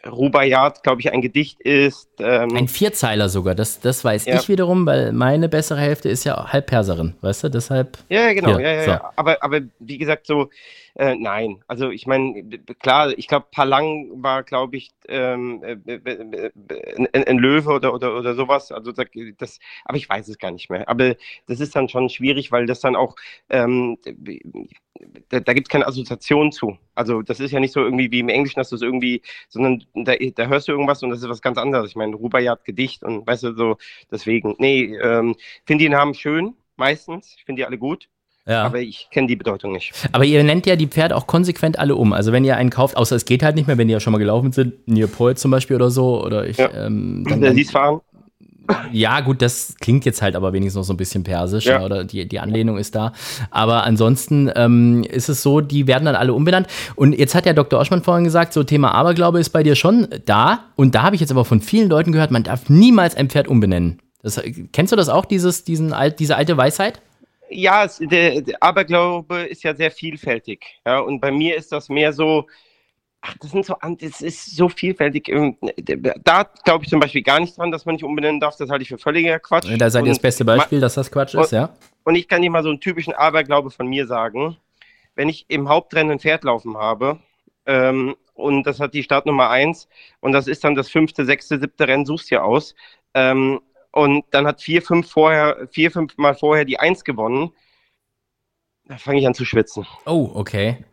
Speaker 4: Rubaiyat, glaube ich, ein Gedicht ist.
Speaker 3: Ähm, ein Vierzeiler sogar, das, das weiß ja. ich wiederum, weil meine bessere Hälfte ist ja halb Perserin, weißt du, deshalb.
Speaker 4: Ja, genau, ja, ja, so. ja. Aber, aber wie gesagt, so, äh, nein. Also ich meine, klar, ich glaube, Palang war, glaube ich, ähm, äh, ein, ein, Löwe oder, oder, oder sowas. Also das, aber ich weiß es gar nicht mehr. Aber das ist dann schon schwierig, weil das dann auch, ähm, da, da gibt es keine Assoziation zu. Also das ist ja nicht so irgendwie wie im Englischen, dass du es irgendwie, sondern da, da, hörst du irgendwas und das ist was ganz anderes. Ich meine, Rubaiyat Gedicht und weißt du so, deswegen. Nee, ähm, finde die Namen schön, meistens. Ich finde die alle gut. Ja. Aber ich kenne die Bedeutung nicht.
Speaker 3: Aber ihr nennt ja die Pferde auch konsequent alle um. Also wenn ihr einen kauft, außer es geht halt nicht mehr, wenn die ja schon mal gelaufen sind, Neopol zum Beispiel oder so, oder ich. Ja. Ähm,
Speaker 4: dann, dann, fahren.
Speaker 3: Ja, gut, das klingt jetzt halt aber wenigstens noch so ein bisschen persisch, ja. oder die, die Anlehnung ist da. Aber ansonsten ähm, ist es so, die werden dann alle umbenannt. Und jetzt hat ja Dr. Oschmann vorhin gesagt, so Thema Aberglaube ist bei dir schon da. Und da habe ich jetzt aber von vielen Leuten gehört, man darf niemals ein Pferd umbenennen. Das, kennst du das auch, dieses, diesen, diese alte Weisheit?
Speaker 4: ja, es, der, der Aberglaube ist ja sehr vielfältig. Ja, und bei mir ist das mehr so, ach, das sind so, das ist so vielfältig. Ähm, da glaube ich zum Beispiel gar nicht dran, dass man nicht umbenennen darf. Das halte ich für völliger Quatsch.
Speaker 3: Da seid ihr das beste Beispiel, dass das Quatsch ist, ja?
Speaker 4: Und ich kann dir mal so einen typischen Aberglaube von mir sagen. Wenn ich im Hauptrennen ein Pferd laufen habe, ähm, und das hat die Startnummer 1 und das ist dann das fünfte, sechste, siebte Rennen, suchst du aus. Ähm, und dann hat vier, fünf vorher, vier, fünf Mal vorher die Eins gewonnen. Da fange ich an zu schwitzen.
Speaker 3: Oh, okay.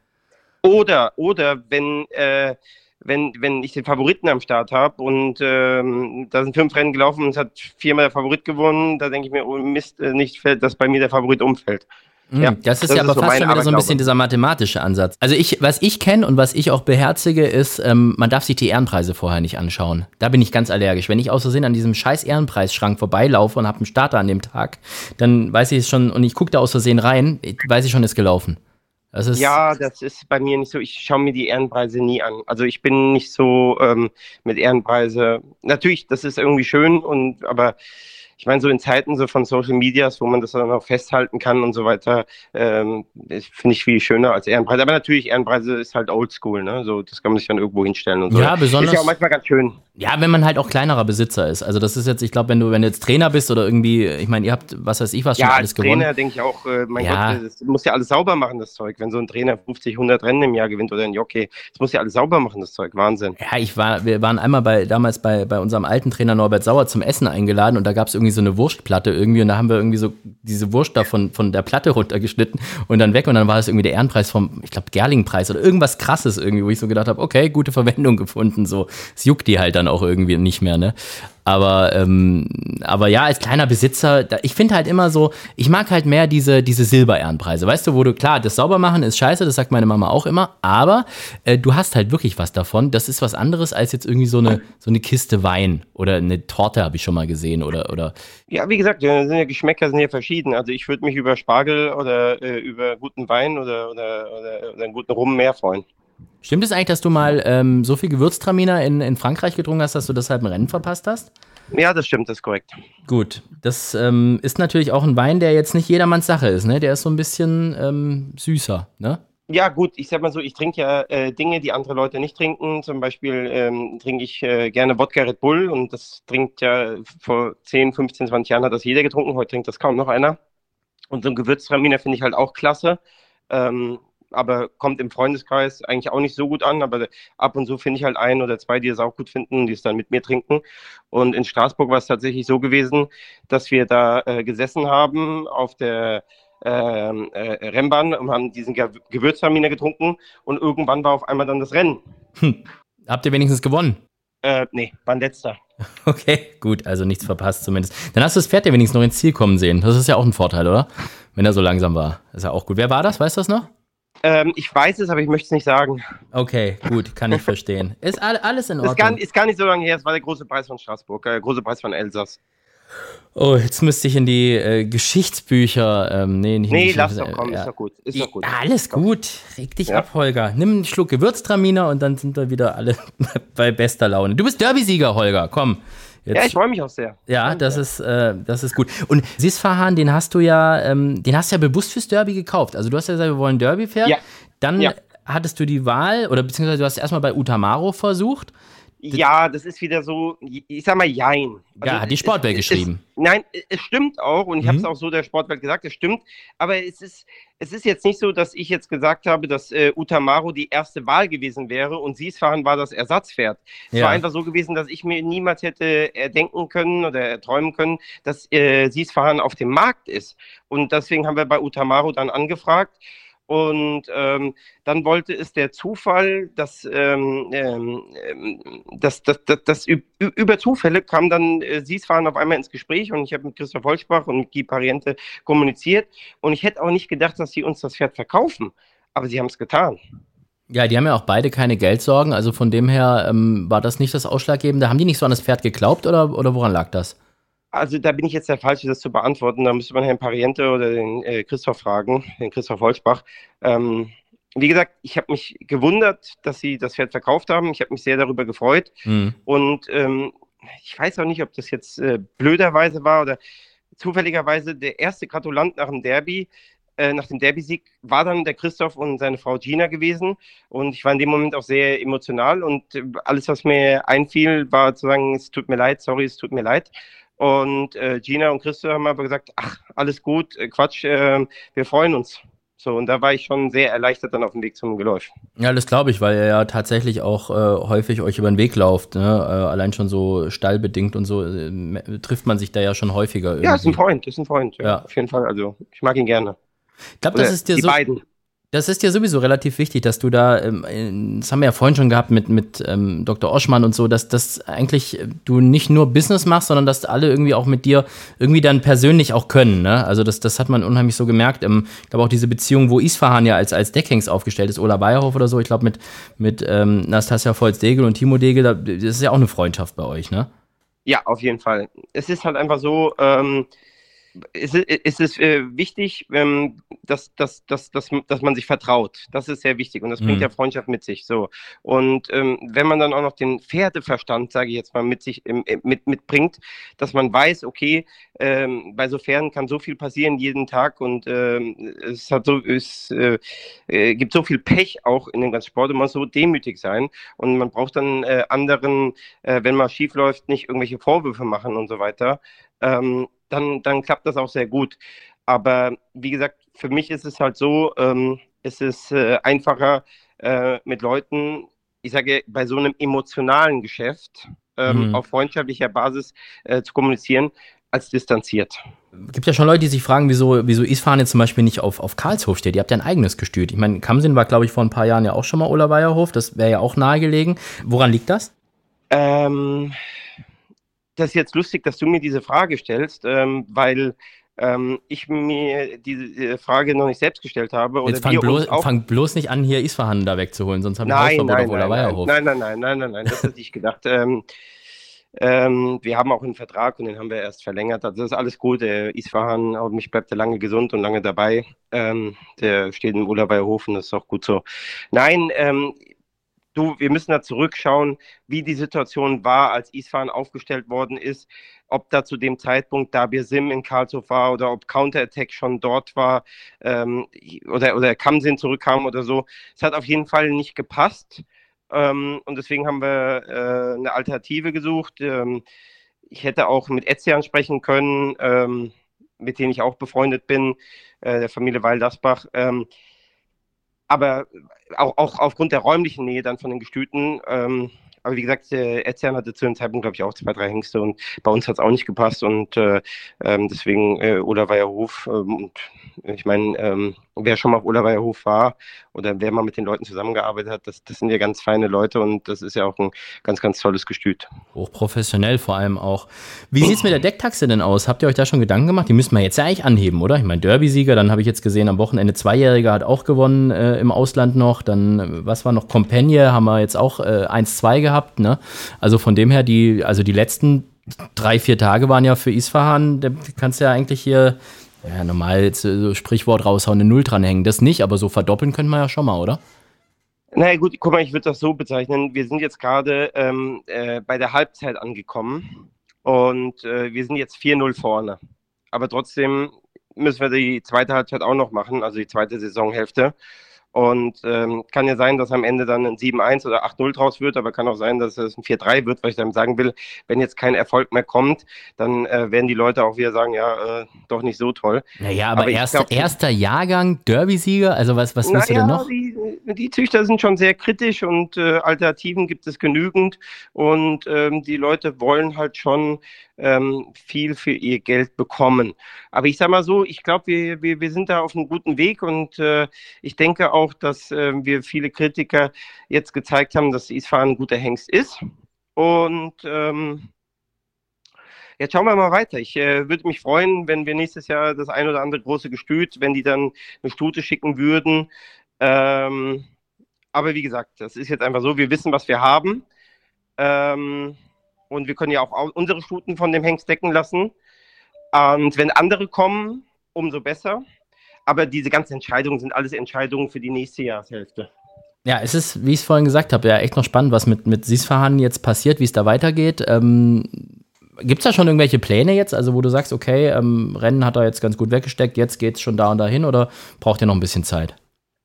Speaker 4: Oder, oder wenn, äh, wenn, wenn ich den Favoriten am Start habe und ähm, da sind fünf Rennen gelaufen und es hat viermal der Favorit gewonnen, da denke ich mir, oh Mist, äh, nicht, dass bei mir der Favorit umfällt.
Speaker 3: Mhm, ja, das ist das ja aber ist fast schon wieder so ein bisschen dieser mathematische Ansatz. Also ich, was ich kenne und was ich auch beherzige, ist, ähm, man darf sich die Ehrenpreise vorher nicht anschauen. Da bin ich ganz allergisch. Wenn ich aus Versehen an diesem scheiß Ehrenpreisschrank vorbeilaufe und habe einen Starter an dem Tag, dann weiß ich es schon und ich gucke da aus Versehen rein, weiß ich schon, ist gelaufen.
Speaker 4: Das ja, das ist bei mir nicht so. Ich schaue mir die Ehrenpreise nie an. Also ich bin nicht so ähm, mit Ehrenpreise. Natürlich, das ist irgendwie schön und aber ich meine, so in Zeiten so von Social Medias, wo man das dann auch festhalten kann und so weiter, ähm, finde ich viel schöner als Ehrenpreise. Aber natürlich, Ehrenpreise ist halt oldschool, ne? So, das kann man sich dann irgendwo hinstellen und so.
Speaker 3: Ja, besonders.
Speaker 4: Ist ja auch manchmal ganz schön.
Speaker 3: Ja, wenn man halt auch kleinerer Besitzer ist. Also das ist jetzt, ich glaube, wenn du, wenn du jetzt Trainer bist oder irgendwie, ich meine, ihr habt, was weiß ich, was
Speaker 4: ja,
Speaker 3: schon alles gewonnen.
Speaker 4: Ja, als Trainer denke ich auch, äh, mein ja. Gott, das muss ja alles sauber machen, das Zeug. Wenn so ein Trainer 50, 100 Rennen im Jahr gewinnt oder ein Jockey, das muss ja alles sauber machen, das Zeug. Wahnsinn.
Speaker 3: Ja, ich war, wir waren einmal bei, damals bei, bei unserem alten Trainer Norbert Sauer zum Essen eingeladen und da gab es irgendwie so eine Wurstplatte irgendwie und da haben wir irgendwie so diese Wurst da von, von der Platte runtergeschnitten und dann weg und dann war das irgendwie der Ehrenpreis vom, ich glaube, Gerlingpreis oder irgendwas krasses irgendwie, wo ich so gedacht habe, okay, gute Verwendung gefunden, so. Es juckt die halt dann auch irgendwie nicht mehr mehr, ne? Aber, ähm, aber ja, als kleiner Besitzer, da, ich finde halt immer so, ich mag halt mehr diese, diese Silberehrenpreise. Weißt du, wo du, klar, das Saubermachen ist scheiße, das sagt meine Mama auch immer, aber äh, du hast halt wirklich was davon. Das ist was anderes als jetzt irgendwie so eine, so eine Kiste Wein oder eine Torte habe ich schon mal gesehen oder, oder.
Speaker 4: Ja, wie gesagt, ja Geschmäcker sind ja verschieden. Also ich würde mich über Spargel oder äh, über guten Wein oder, oder, oder, oder einen guten Rum mehr freuen.
Speaker 3: Stimmt es eigentlich, dass du mal ähm, so viel Gewürztraminer in, in Frankreich getrunken hast, dass du deshalb ein Rennen verpasst hast?
Speaker 4: Ja, das stimmt, das ist korrekt.
Speaker 3: Gut, das ähm, ist natürlich auch ein Wein, der jetzt nicht jedermanns Sache ist, ne? Der ist so ein bisschen ähm, süßer, ne?
Speaker 4: Ja, gut, ich sag mal so, ich trinke ja äh, Dinge, die andere Leute nicht trinken. Zum Beispiel ähm, trinke ich äh, gerne Wodka Red Bull und das trinkt ja vor 10, 15, 20 Jahren hat das jeder getrunken, heute trinkt das kaum noch einer. Und so ein Gewürztraminer finde ich halt auch klasse. Ähm, aber kommt im Freundeskreis eigentlich auch nicht so gut an. Aber ab und zu finde ich halt ein oder zwei, die es auch gut finden, die es dann mit mir trinken. Und in Straßburg war es tatsächlich so gewesen, dass wir da äh, gesessen haben auf der ähm, äh, Rennbahn und haben diesen Ge Gewürztraminer getrunken und irgendwann war auf einmal dann das Rennen.
Speaker 3: Hm. Habt ihr wenigstens gewonnen?
Speaker 4: Äh, nee, waren letzter.
Speaker 3: Okay, gut, also nichts verpasst zumindest. Dann hast du das Pferd ja wenigstens noch ins Ziel kommen sehen. Das ist ja auch ein Vorteil, oder? Wenn er so langsam war. ist ja auch gut. Wer war das? Weißt du das noch?
Speaker 4: Ähm, ich weiß es, aber ich möchte es nicht sagen.
Speaker 3: Okay, gut, kann ich verstehen. Ist alles in Ordnung.
Speaker 4: Ist gar, ist gar nicht so lange her, es war der große Preis von Straßburg, der äh, große Preis von Elsass.
Speaker 3: Oh, jetzt müsste ich in die äh, Geschichtsbücher. Ähm, nee, nicht
Speaker 4: nee, lass doch, komm, ja. ist doch gut. Ist
Speaker 3: doch gut. alles gut. Reg dich ja. ab, Holger. Nimm einen Schluck Gewürztraminer und dann sind wir wieder alle bei bester Laune. Du bist Derby-Sieger, Holger. Komm.
Speaker 4: Jetzt. Ja, ich freue mich auch sehr.
Speaker 3: Ja, das ist, äh, das ist gut. Und Sisfahan, den hast du ja, ähm, den hast du ja bewusst fürs Derby gekauft. Also du hast ja gesagt, wir wollen Derby-Pferd. Ja. Dann ja. hattest du die Wahl, oder beziehungsweise du hast erstmal bei Utamaro versucht.
Speaker 4: Ja, das ist wieder so, ich sag mal, jein.
Speaker 3: Also ja, hat die Sportwelt es, geschrieben.
Speaker 4: Es, nein, es stimmt auch und ich mhm. habe es auch so der Sportwelt gesagt, es stimmt. Aber es ist, es ist jetzt nicht so, dass ich jetzt gesagt habe, dass äh, Utamaro die erste Wahl gewesen wäre und Siesfahren war das Ersatzpferd. Es ja. war einfach so gewesen, dass ich mir niemals hätte erdenken können oder erträumen können, dass äh, Siesfahren auf dem Markt ist. Und deswegen haben wir bei Utamaro dann angefragt. Und ähm, dann wollte es der Zufall, dass, ähm, ähm, dass, dass, dass, dass über Zufälle kam dann äh, Siesfahren auf einmal ins Gespräch und ich habe mit Christoph Holzbach und Guy Pariente kommuniziert und ich hätte auch nicht gedacht, dass sie uns das Pferd verkaufen, aber sie haben es getan.
Speaker 3: Ja, die haben ja auch beide keine Geldsorgen, also von dem her ähm, war das nicht das Ausschlaggebende. Haben die nicht so an das Pferd geglaubt oder, oder woran lag das?
Speaker 4: Also da bin ich jetzt der Falsche, das zu beantworten. Da müsste man Herrn Pariente oder den äh, Christoph fragen, den Christoph Holzbach. Ähm, wie gesagt, ich habe mich gewundert, dass sie das Pferd verkauft haben. Ich habe mich sehr darüber gefreut. Mhm. Und ähm, ich weiß auch nicht, ob das jetzt äh, blöderweise war oder zufälligerweise der erste Gratulant nach dem Derby. Äh, nach dem Derby-Sieg war dann der Christoph und seine Frau Gina gewesen. Und ich war in dem Moment auch sehr emotional. Und äh, alles, was mir einfiel, war zu sagen, es tut mir leid, sorry, es tut mir leid. Und äh, Gina und Christo haben aber gesagt, ach, alles gut, äh, Quatsch, äh, wir freuen uns. So, und da war ich schon sehr erleichtert dann auf dem Weg zum Geläuf.
Speaker 3: Ja, das glaube ich, weil er ja tatsächlich auch äh, häufig euch über den Weg lauft. Ne? Äh, allein schon so stallbedingt und so äh, trifft man sich da ja schon häufiger. Irgendwie.
Speaker 4: Ja, ist ein Freund, ist ein Freund, ja, ja. Auf jeden Fall. Also ich mag ihn gerne.
Speaker 3: Ich glaube, das ist dir
Speaker 4: die
Speaker 3: so.
Speaker 4: Beiden.
Speaker 3: Das ist ja sowieso relativ wichtig, dass du da, ähm, das haben wir ja vorhin schon gehabt mit, mit ähm, Dr. Oschmann und so, dass, dass eigentlich du nicht nur Business machst, sondern dass alle irgendwie auch mit dir irgendwie dann persönlich auch können. Ne? Also das, das hat man unheimlich so gemerkt. Ähm, ich glaube auch diese Beziehung, wo Isfahan ja als, als Deckhengst aufgestellt ist, Ola Bayerhof oder so, ich glaube mit, mit ähm, Nastasia Volz-Degel und Timo Degel, das ist ja auch eine Freundschaft bei euch, ne?
Speaker 4: Ja, auf jeden Fall. Es ist halt einfach so, ähm, es ist, es ist äh, wichtig, ähm, dass, dass, dass, dass, dass man sich vertraut. Das ist sehr wichtig und das bringt mhm. ja Freundschaft mit sich. So. Und ähm, wenn man dann auch noch den Pferdeverstand, sage ich jetzt mal, mit sich mit, mitbringt, dass man weiß, okay, ähm, bei so Pferden kann so viel passieren jeden Tag und ähm, es hat so, es äh, äh, gibt so viel Pech auch in dem ganzen Sport und man muss so demütig sein und man braucht dann äh, anderen, wenn mal schief läuft, nicht irgendwelche Vorwürfe machen und so weiter. Ähm, dann, dann klappt das auch sehr gut. Aber wie gesagt, für mich ist es halt so, ähm, es ist äh, einfacher äh, mit Leuten, ich sage, bei so einem emotionalen Geschäft ähm, mhm. auf freundschaftlicher Basis äh, zu kommunizieren, als distanziert.
Speaker 3: Es gibt ja schon Leute, die sich fragen, wieso, wieso Isfahan jetzt zum Beispiel nicht auf, auf Karlshof steht. Ihr habt ja ein eigenes Gestüt. Ich meine, Kamsin war, glaube ich, vor ein paar Jahren ja auch schon mal Olerweierhof. Das wäre ja auch nahegelegen. Woran liegt das?
Speaker 4: Ähm, das ist jetzt lustig, dass du mir diese Frage stellst, ähm, weil ähm, ich mir diese Frage noch nicht selbst gestellt habe.
Speaker 3: Jetzt fang bloß, fang bloß, nicht an, hier Isfahan da wegzuholen, sonst haben wir Hausverbot
Speaker 4: auf Weierhof. Nein, nein, nein, nein, nein, nein, das hätte ich gedacht. ähm, ähm, wir haben auch einen Vertrag und den haben wir erst verlängert. Also das ist alles gut. Der Isfahan, mich bleibt er lange gesund und lange dabei. Ähm, der steht im Urlaubweierhof und das ist auch gut so. Nein, ähm, du, wir müssen da zurückschauen, wie die Situation war, als Isfahan aufgestellt worden ist, ob da zu dem Zeitpunkt Dabir Sim in Karlsruhe war oder ob Counterattack schon dort war ähm, oder, oder Kamsin zurückkam oder so. Es hat auf jeden Fall nicht gepasst ähm, und deswegen haben wir äh, eine Alternative gesucht. Ähm, ich hätte auch mit Etzian sprechen können, ähm, mit denen ich auch befreundet bin, äh, der Familie Weil-Dasbach. Aber auch, auch aufgrund der räumlichen Nähe dann von den Gestüten ähm, aber wie gesagt, äh, Etienne hatte zu dem Zeitpunkt, glaube ich, auch zwei, drei Hengste und bei uns hat es auch nicht gepasst und äh, ähm, deswegen äh, Oderweier Hof. Ähm, und ich meine, ähm, wer schon mal auf Oderweier Hof war oder wer mal mit den Leuten zusammengearbeitet hat, das, das sind ja ganz feine Leute und das ist ja auch ein ganz, ganz tolles Gestüt.
Speaker 3: Hochprofessionell vor allem auch. Wie sieht es mit der Decktaxe denn aus? Habt ihr euch da schon Gedanken gemacht? Die müssen wir jetzt ja eigentlich anheben, oder? Ich meine, Derby-Sieger, dann habe ich jetzt gesehen, am Wochenende Zweijähriger hat auch gewonnen äh, im Ausland noch. Dann, äh, was war noch? Compagne haben wir jetzt auch äh, 1-2 gehabt, ne? Also von dem her, die, also die letzten drei, vier Tage waren ja für Isfahan, da kannst du ja eigentlich hier ja, normal so Sprichwort raushauen, eine Null dranhängen. Das nicht, aber so verdoppeln könnte man ja schon mal, oder?
Speaker 4: Naja gut, guck mal, ich würde das so bezeichnen. Wir sind jetzt gerade ähm, äh, bei der Halbzeit angekommen und äh, wir sind jetzt 4-0 vorne. Aber trotzdem müssen wir die zweite Halbzeit auch noch machen, also die zweite Saisonhälfte. Und ähm, kann ja sein, dass am Ende dann ein 7-1 oder 8-0 draus wird, aber kann auch sein, dass es ein 4-3 wird, weil ich dann sagen will, wenn jetzt kein Erfolg mehr kommt, dann äh, werden die Leute auch wieder sagen, ja, äh, doch nicht so toll.
Speaker 3: Naja, aber, aber erst, glaub, erster Jahrgang Derby-Sieger, also was, was willst naja, du denn noch?
Speaker 4: Die, die Züchter sind schon sehr kritisch und äh, Alternativen gibt es genügend und ähm, die Leute wollen halt schon ähm, viel für ihr Geld bekommen. Aber ich sage mal so, ich glaube, wir, wir, wir sind da auf einem guten Weg und äh, ich denke auch, dass äh, wir viele Kritiker jetzt gezeigt haben, dass Isfahan ein guter Hengst ist. Und ähm, Jetzt schauen wir mal weiter. Ich äh, würde mich freuen, wenn wir nächstes Jahr das ein oder andere große Gestüt, wenn die dann eine Stute schicken würden. Ähm, aber wie gesagt, das ist jetzt einfach so, wir wissen, was wir haben. Ähm, und wir können ja auch unsere Stuten von dem Hengst decken lassen. Und wenn andere kommen, umso besser. Aber diese ganzen Entscheidungen sind alles Entscheidungen für die nächste Jahreshälfte.
Speaker 3: Ja, es ist, wie ich es vorhin gesagt habe, ja echt noch spannend, was mit, mit Sisfahan jetzt passiert, wie es da weitergeht. Ähm, Gibt es da schon irgendwelche Pläne jetzt, also wo du sagst, okay, ähm, Rennen hat er jetzt ganz gut weggesteckt, jetzt geht es schon da und dahin oder braucht ihr noch ein bisschen Zeit?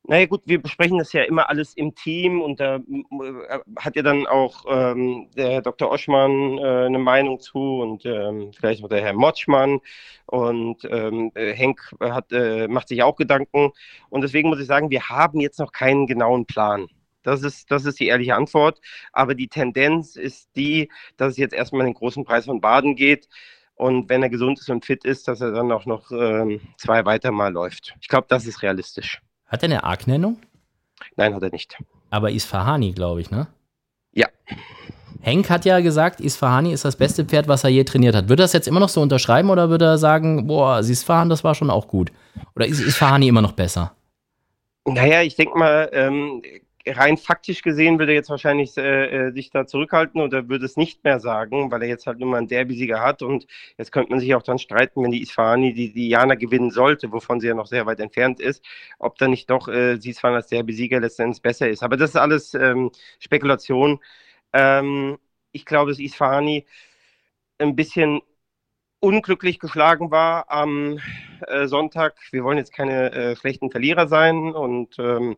Speaker 4: Naja gut, wir besprechen das ja immer alles im Team und da äh, hat ja dann auch ähm, der Dr. Oschmann äh, eine Meinung zu und ähm, vielleicht auch der Herr Motschmann und ähm, äh, Henk hat, äh, macht sich auch Gedanken und deswegen muss ich sagen, wir haben jetzt noch keinen genauen Plan. Das ist, das ist die ehrliche Antwort. Aber die Tendenz ist die, dass es jetzt erstmal den großen Preis von Baden geht. Und wenn er gesund ist und fit ist, dass er dann auch noch ähm, zwei weiter mal läuft. Ich glaube, das ist realistisch.
Speaker 3: Hat er eine Arc-Nennung?
Speaker 4: Nein, hat er nicht.
Speaker 3: Aber Isfahani, glaube ich, ne?
Speaker 4: Ja.
Speaker 3: Henk hat ja gesagt, Isfahani ist das beste Pferd, was er je trainiert hat. Würde er das jetzt immer noch so unterschreiben oder würde er sagen, boah, Isfahan, das war schon auch gut? Oder ist Isfahani immer noch besser?
Speaker 4: Naja, ich denke mal, ähm, rein faktisch gesehen würde er jetzt wahrscheinlich äh, äh, sich da zurückhalten oder würde es nicht mehr sagen, weil er jetzt halt nur mal einen Derby-Sieger hat und jetzt könnte man sich auch dann streiten, wenn die Isfahani die Diana gewinnen sollte, wovon sie ja noch sehr weit entfernt ist, ob dann nicht doch äh, Isfahan als Derby-Sieger letztendlich besser ist. Aber das ist alles ähm, Spekulation. Ähm, ich glaube, dass Isfahani ein bisschen unglücklich geschlagen war am äh, Sonntag. Wir wollen jetzt keine äh, schlechten Verlierer sein und ähm,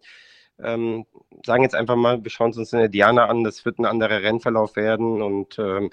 Speaker 4: ähm, sagen jetzt einfach mal, wir schauen es uns in der Diana an, das wird ein anderer Rennverlauf werden und ähm,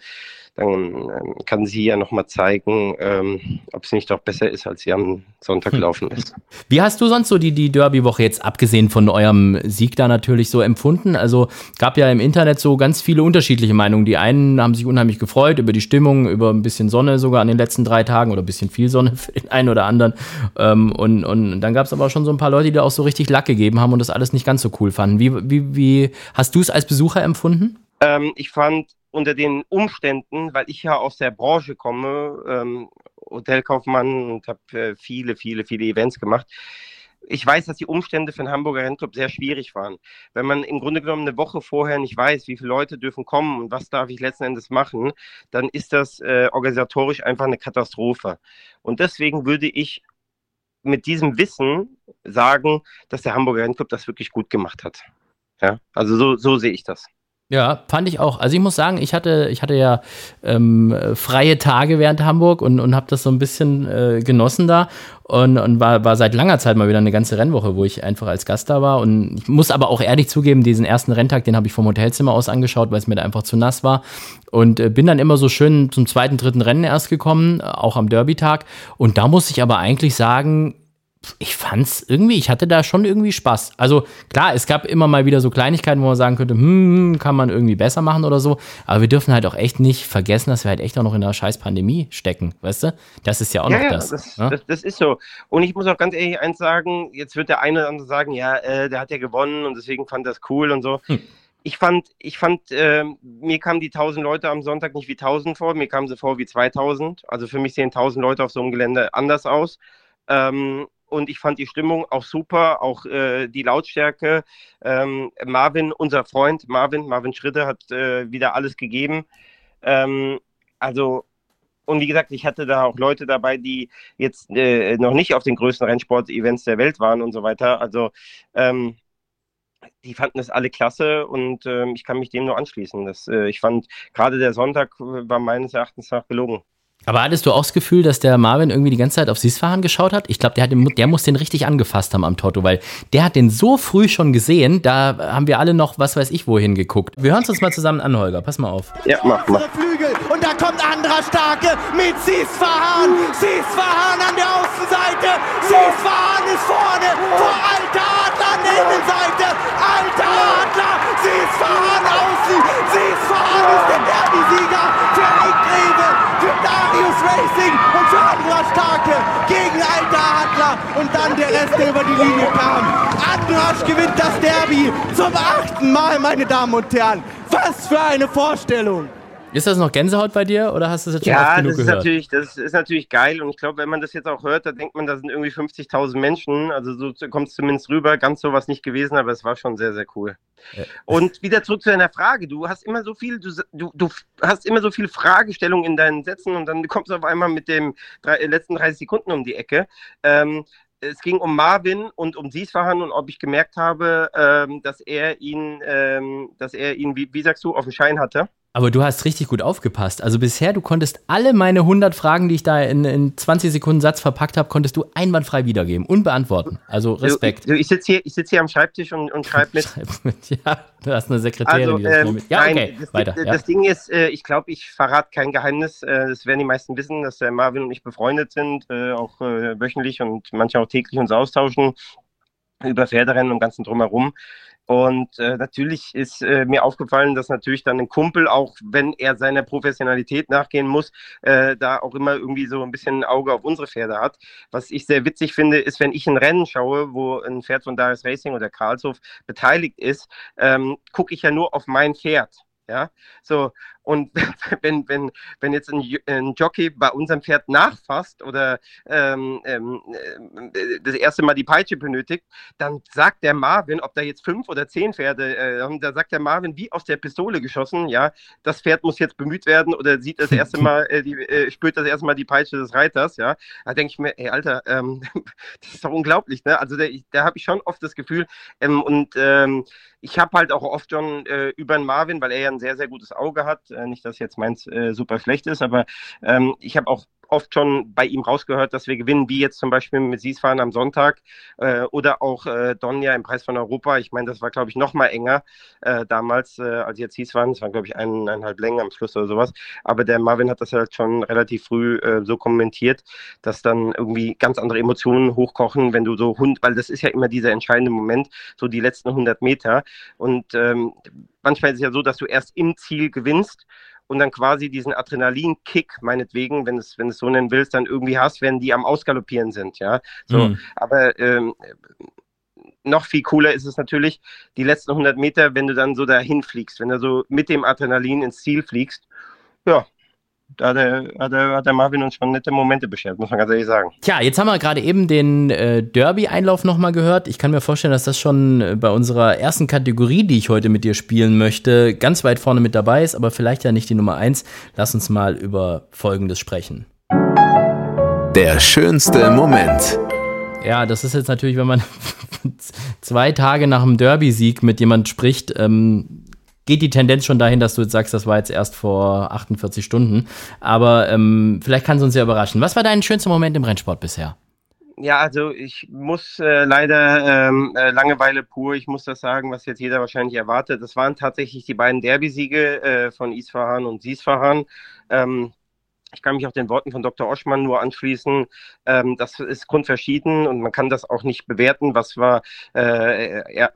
Speaker 4: dann ähm, kann sie ja nochmal zeigen, ähm, ob es nicht doch besser ist, als sie am Sonntag hm. gelaufen ist.
Speaker 3: Wie hast du sonst so die, die Derby-Woche jetzt abgesehen von eurem Sieg da natürlich so empfunden? Also gab ja im Internet so ganz viele unterschiedliche Meinungen. Die einen haben sich unheimlich gefreut über die Stimmung, über ein bisschen Sonne sogar an den letzten drei Tagen oder ein bisschen viel Sonne für den einen oder anderen. Ähm, und, und dann gab es aber schon so ein paar Leute, die da auch so richtig Lack gegeben haben und das alles nicht ganz so cool fanden. Wie, wie, wie hast du es als Besucher empfunden?
Speaker 4: Ähm, ich fand unter den Umständen, weil ich ja aus der Branche komme, ähm, Hotelkaufmann und habe äh, viele, viele, viele Events gemacht. Ich weiß, dass die Umstände für den Hamburger Rennclub sehr schwierig waren. Wenn man im Grunde genommen eine Woche vorher nicht weiß, wie viele Leute dürfen kommen und was darf ich letzten Endes machen, dann ist das äh, organisatorisch einfach eine Katastrophe. Und deswegen würde ich mit diesem Wissen sagen, dass der Hamburger Rennclub das wirklich gut gemacht hat. Ja, also so, so sehe ich das.
Speaker 3: Ja, fand ich auch. Also ich muss sagen, ich hatte, ich hatte ja ähm, freie Tage während Hamburg und, und habe das so ein bisschen äh, genossen da und, und war, war seit langer Zeit mal wieder eine ganze Rennwoche, wo ich einfach als Gast da war. Und ich muss aber auch ehrlich zugeben, diesen ersten Renntag, den habe ich vom Hotelzimmer aus angeschaut, weil es mir da einfach zu nass war. Und äh, bin dann immer so schön zum zweiten, dritten Rennen erst gekommen, auch am Derby-Tag. Und da muss ich aber eigentlich sagen, ich fand's irgendwie, ich hatte da schon irgendwie Spaß. Also klar, es gab immer mal wieder so Kleinigkeiten, wo man sagen könnte, hm, kann man irgendwie besser machen oder so. Aber wir dürfen halt auch echt nicht vergessen, dass wir halt echt auch noch in einer scheiß Pandemie stecken, weißt du? Das ist ja auch ja, noch ja, das,
Speaker 4: das, ne? das, das. ist so. Und ich muss auch ganz ehrlich eins sagen, jetzt wird der eine oder andere sagen, ja, äh, der hat ja gewonnen und deswegen fand das cool und so. Hm. Ich fand, ich fand, äh, mir kamen die 1000 Leute am Sonntag nicht wie 1000 vor, mir kamen sie vor wie 2000. Also für mich sehen 1000 Leute auf so einem Gelände anders aus. Ähm, und ich fand die Stimmung auch super, auch äh, die Lautstärke. Ähm, Marvin, unser Freund Marvin, Marvin Schritte hat äh, wieder alles gegeben. Ähm, also, und wie gesagt, ich hatte da auch Leute dabei, die jetzt äh, noch nicht auf den größten Rennsport-Events der Welt waren und so weiter. Also, ähm, die fanden es alle klasse und ähm, ich kann mich dem nur anschließen. Das, äh, ich fand, gerade der Sonntag war meines Erachtens nach gelungen.
Speaker 3: Aber hattest du auch das Gefühl, dass der Marvin irgendwie die ganze Zeit auf Sisfahan geschaut hat? Ich glaube, der, der muss den richtig angefasst haben am Toto, weil der hat den so früh schon gesehen, da haben wir alle noch, was weiß ich, wohin geguckt. Wir hören es uns mal zusammen an, Holger. Pass mal auf.
Speaker 6: Ja, mach mal. Flügel und da kommt anderer Starke mit Sisfahan. Sisfahan an der Außenseite. Sisfahan ist vorne vor Alter Adler an der Innenseite. Alter Adler, Sisfahan außen. Sisfahan ist der Derby-Sieger Racing und für Andra Starke gegen Alter Adler und dann der Rest, der über die Linie kam. Andrasch gewinnt das Derby zum achten Mal, meine Damen und Herren. Was für eine Vorstellung!
Speaker 3: Ist das noch Gänsehaut bei dir oder hast du es jetzt schon
Speaker 4: ja,
Speaker 3: oft genug
Speaker 4: das ist
Speaker 3: gehört?
Speaker 4: Natürlich, das ist natürlich geil und ich glaube, wenn man das jetzt auch hört, da denkt man, da sind irgendwie 50.000 Menschen. Also so kommt es zumindest rüber. Ganz so was nicht gewesen, aber es war schon sehr, sehr cool. Ja. Und wieder zurück zu deiner Frage. Du hast immer so viel, du, du, du hast immer so viel Fragestellungen in deinen Sätzen und dann kommst du auf einmal mit dem drei, letzten 30 Sekunden um die Ecke. Ähm, es ging um Marvin und um Siesfahan und ob ich gemerkt habe, ähm, dass er ihn, ähm, dass er ihn, wie, wie sagst du, auf dem Schein hatte.
Speaker 3: Aber du hast richtig gut aufgepasst. Also bisher, du konntest alle meine 100 Fragen, die ich da in, in 20 Sekunden Satz verpackt habe, konntest du einwandfrei wiedergeben und beantworten. Also Respekt.
Speaker 4: Du, ich sitze hier, sitz hier am Schreibtisch und, und schreibe mit.
Speaker 3: ja, du hast eine Sekretärin,
Speaker 4: also,
Speaker 3: die das
Speaker 4: ähm,
Speaker 3: mit. Ja,
Speaker 4: nein,
Speaker 3: okay,
Speaker 4: das,
Speaker 3: weiter.
Speaker 4: Das,
Speaker 3: ja.
Speaker 4: das Ding ist, äh, ich glaube, ich verrate kein Geheimnis. Äh, das werden die meisten wissen, dass der Marvin und ich befreundet sind, äh, auch wöchentlich und manchmal auch täglich uns austauschen über Pferderennen und ganzen drumherum. Und äh, natürlich ist äh, mir aufgefallen, dass natürlich dann ein Kumpel, auch wenn er seiner Professionalität nachgehen muss, äh, da auch immer irgendwie so ein bisschen ein Auge auf unsere Pferde hat. Was ich sehr witzig finde, ist, wenn ich ein Rennen schaue, wo ein Pferd von Darius Racing oder Karlshof beteiligt ist, ähm, gucke ich ja nur auf mein Pferd. Ja, so, und wenn, wenn, wenn jetzt ein, ein Jockey bei unserem Pferd nachfasst oder ähm, ähm, äh, das erste Mal die Peitsche benötigt, dann sagt der Marvin, ob da jetzt fünf oder zehn Pferde, äh, da sagt der Marvin, wie aus der Pistole geschossen, ja, das Pferd muss jetzt bemüht werden oder sieht das erste Mal, äh, die, äh, spürt das erste Mal die Peitsche des Reiters, ja. Da denke ich mir, ey, Alter, ähm, das ist doch unglaublich, ne? Also da, da habe ich schon oft das Gefühl, ähm, und ähm, ich habe halt auch oft schon äh, über den Marvin, weil er ja ein sehr, sehr gutes Auge hat, nicht, dass jetzt meins äh, super schlecht ist, aber ähm, ich habe auch oft schon bei ihm rausgehört, dass wir gewinnen, wie jetzt zum Beispiel mit Siesfahren am Sonntag äh, oder auch äh, Donja im Preis von Europa. Ich meine, das war, glaube ich, noch mal enger äh, damals, äh, als jetzt Siesfahren. Es waren, glaube ich, ein, eineinhalb Längen am Schluss oder sowas. Aber der Marvin hat das halt schon relativ früh äh, so kommentiert, dass dann irgendwie ganz andere Emotionen hochkochen, wenn du so Hund, weil das ist ja immer dieser entscheidende Moment, so die letzten 100 Meter. Und ähm, manchmal ist es ja so, dass du erst im Ziel gewinnst und dann quasi diesen Adrenalinkick, meinetwegen, wenn es, wenn es so nennen willst, dann irgendwie hast, wenn die am Ausgaloppieren sind, ja. So, mhm. aber ähm, noch viel cooler ist es natürlich, die letzten 100 Meter, wenn du dann so dahin fliegst, wenn du so mit dem Adrenalin ins Ziel fliegst, ja, hat der, hat, der, hat der Marvin uns schon nette Momente beschert, muss man ganz ehrlich sagen.
Speaker 3: Tja, jetzt haben wir gerade eben den äh, Derby-Einlauf nochmal gehört. Ich kann mir vorstellen, dass das schon äh, bei unserer ersten Kategorie, die ich heute mit dir spielen möchte, ganz weit vorne mit dabei ist, aber vielleicht ja nicht die Nummer eins. Lass uns mal über Folgendes sprechen.
Speaker 2: Der schönste Moment.
Speaker 3: Ja, das ist jetzt natürlich, wenn man zwei Tage nach dem Derby-Sieg mit jemand spricht, ähm, geht die Tendenz schon dahin, dass du jetzt sagst, das war jetzt erst vor 48 Stunden. Aber ähm, vielleicht kann es uns ja überraschen. Was war dein schönster Moment im Rennsport bisher?
Speaker 4: Ja, also ich muss äh, leider ähm, äh, Langeweile pur, ich muss das sagen, was jetzt jeder wahrscheinlich erwartet. Das waren tatsächlich die beiden Derby-Siege äh, von Isfahan und Siesfahan. Ähm, ich kann mich auch den Worten von Dr. Oschmann nur anschließen. Ähm, das ist grundverschieden und man kann das auch nicht bewerten. Was war äh, äh,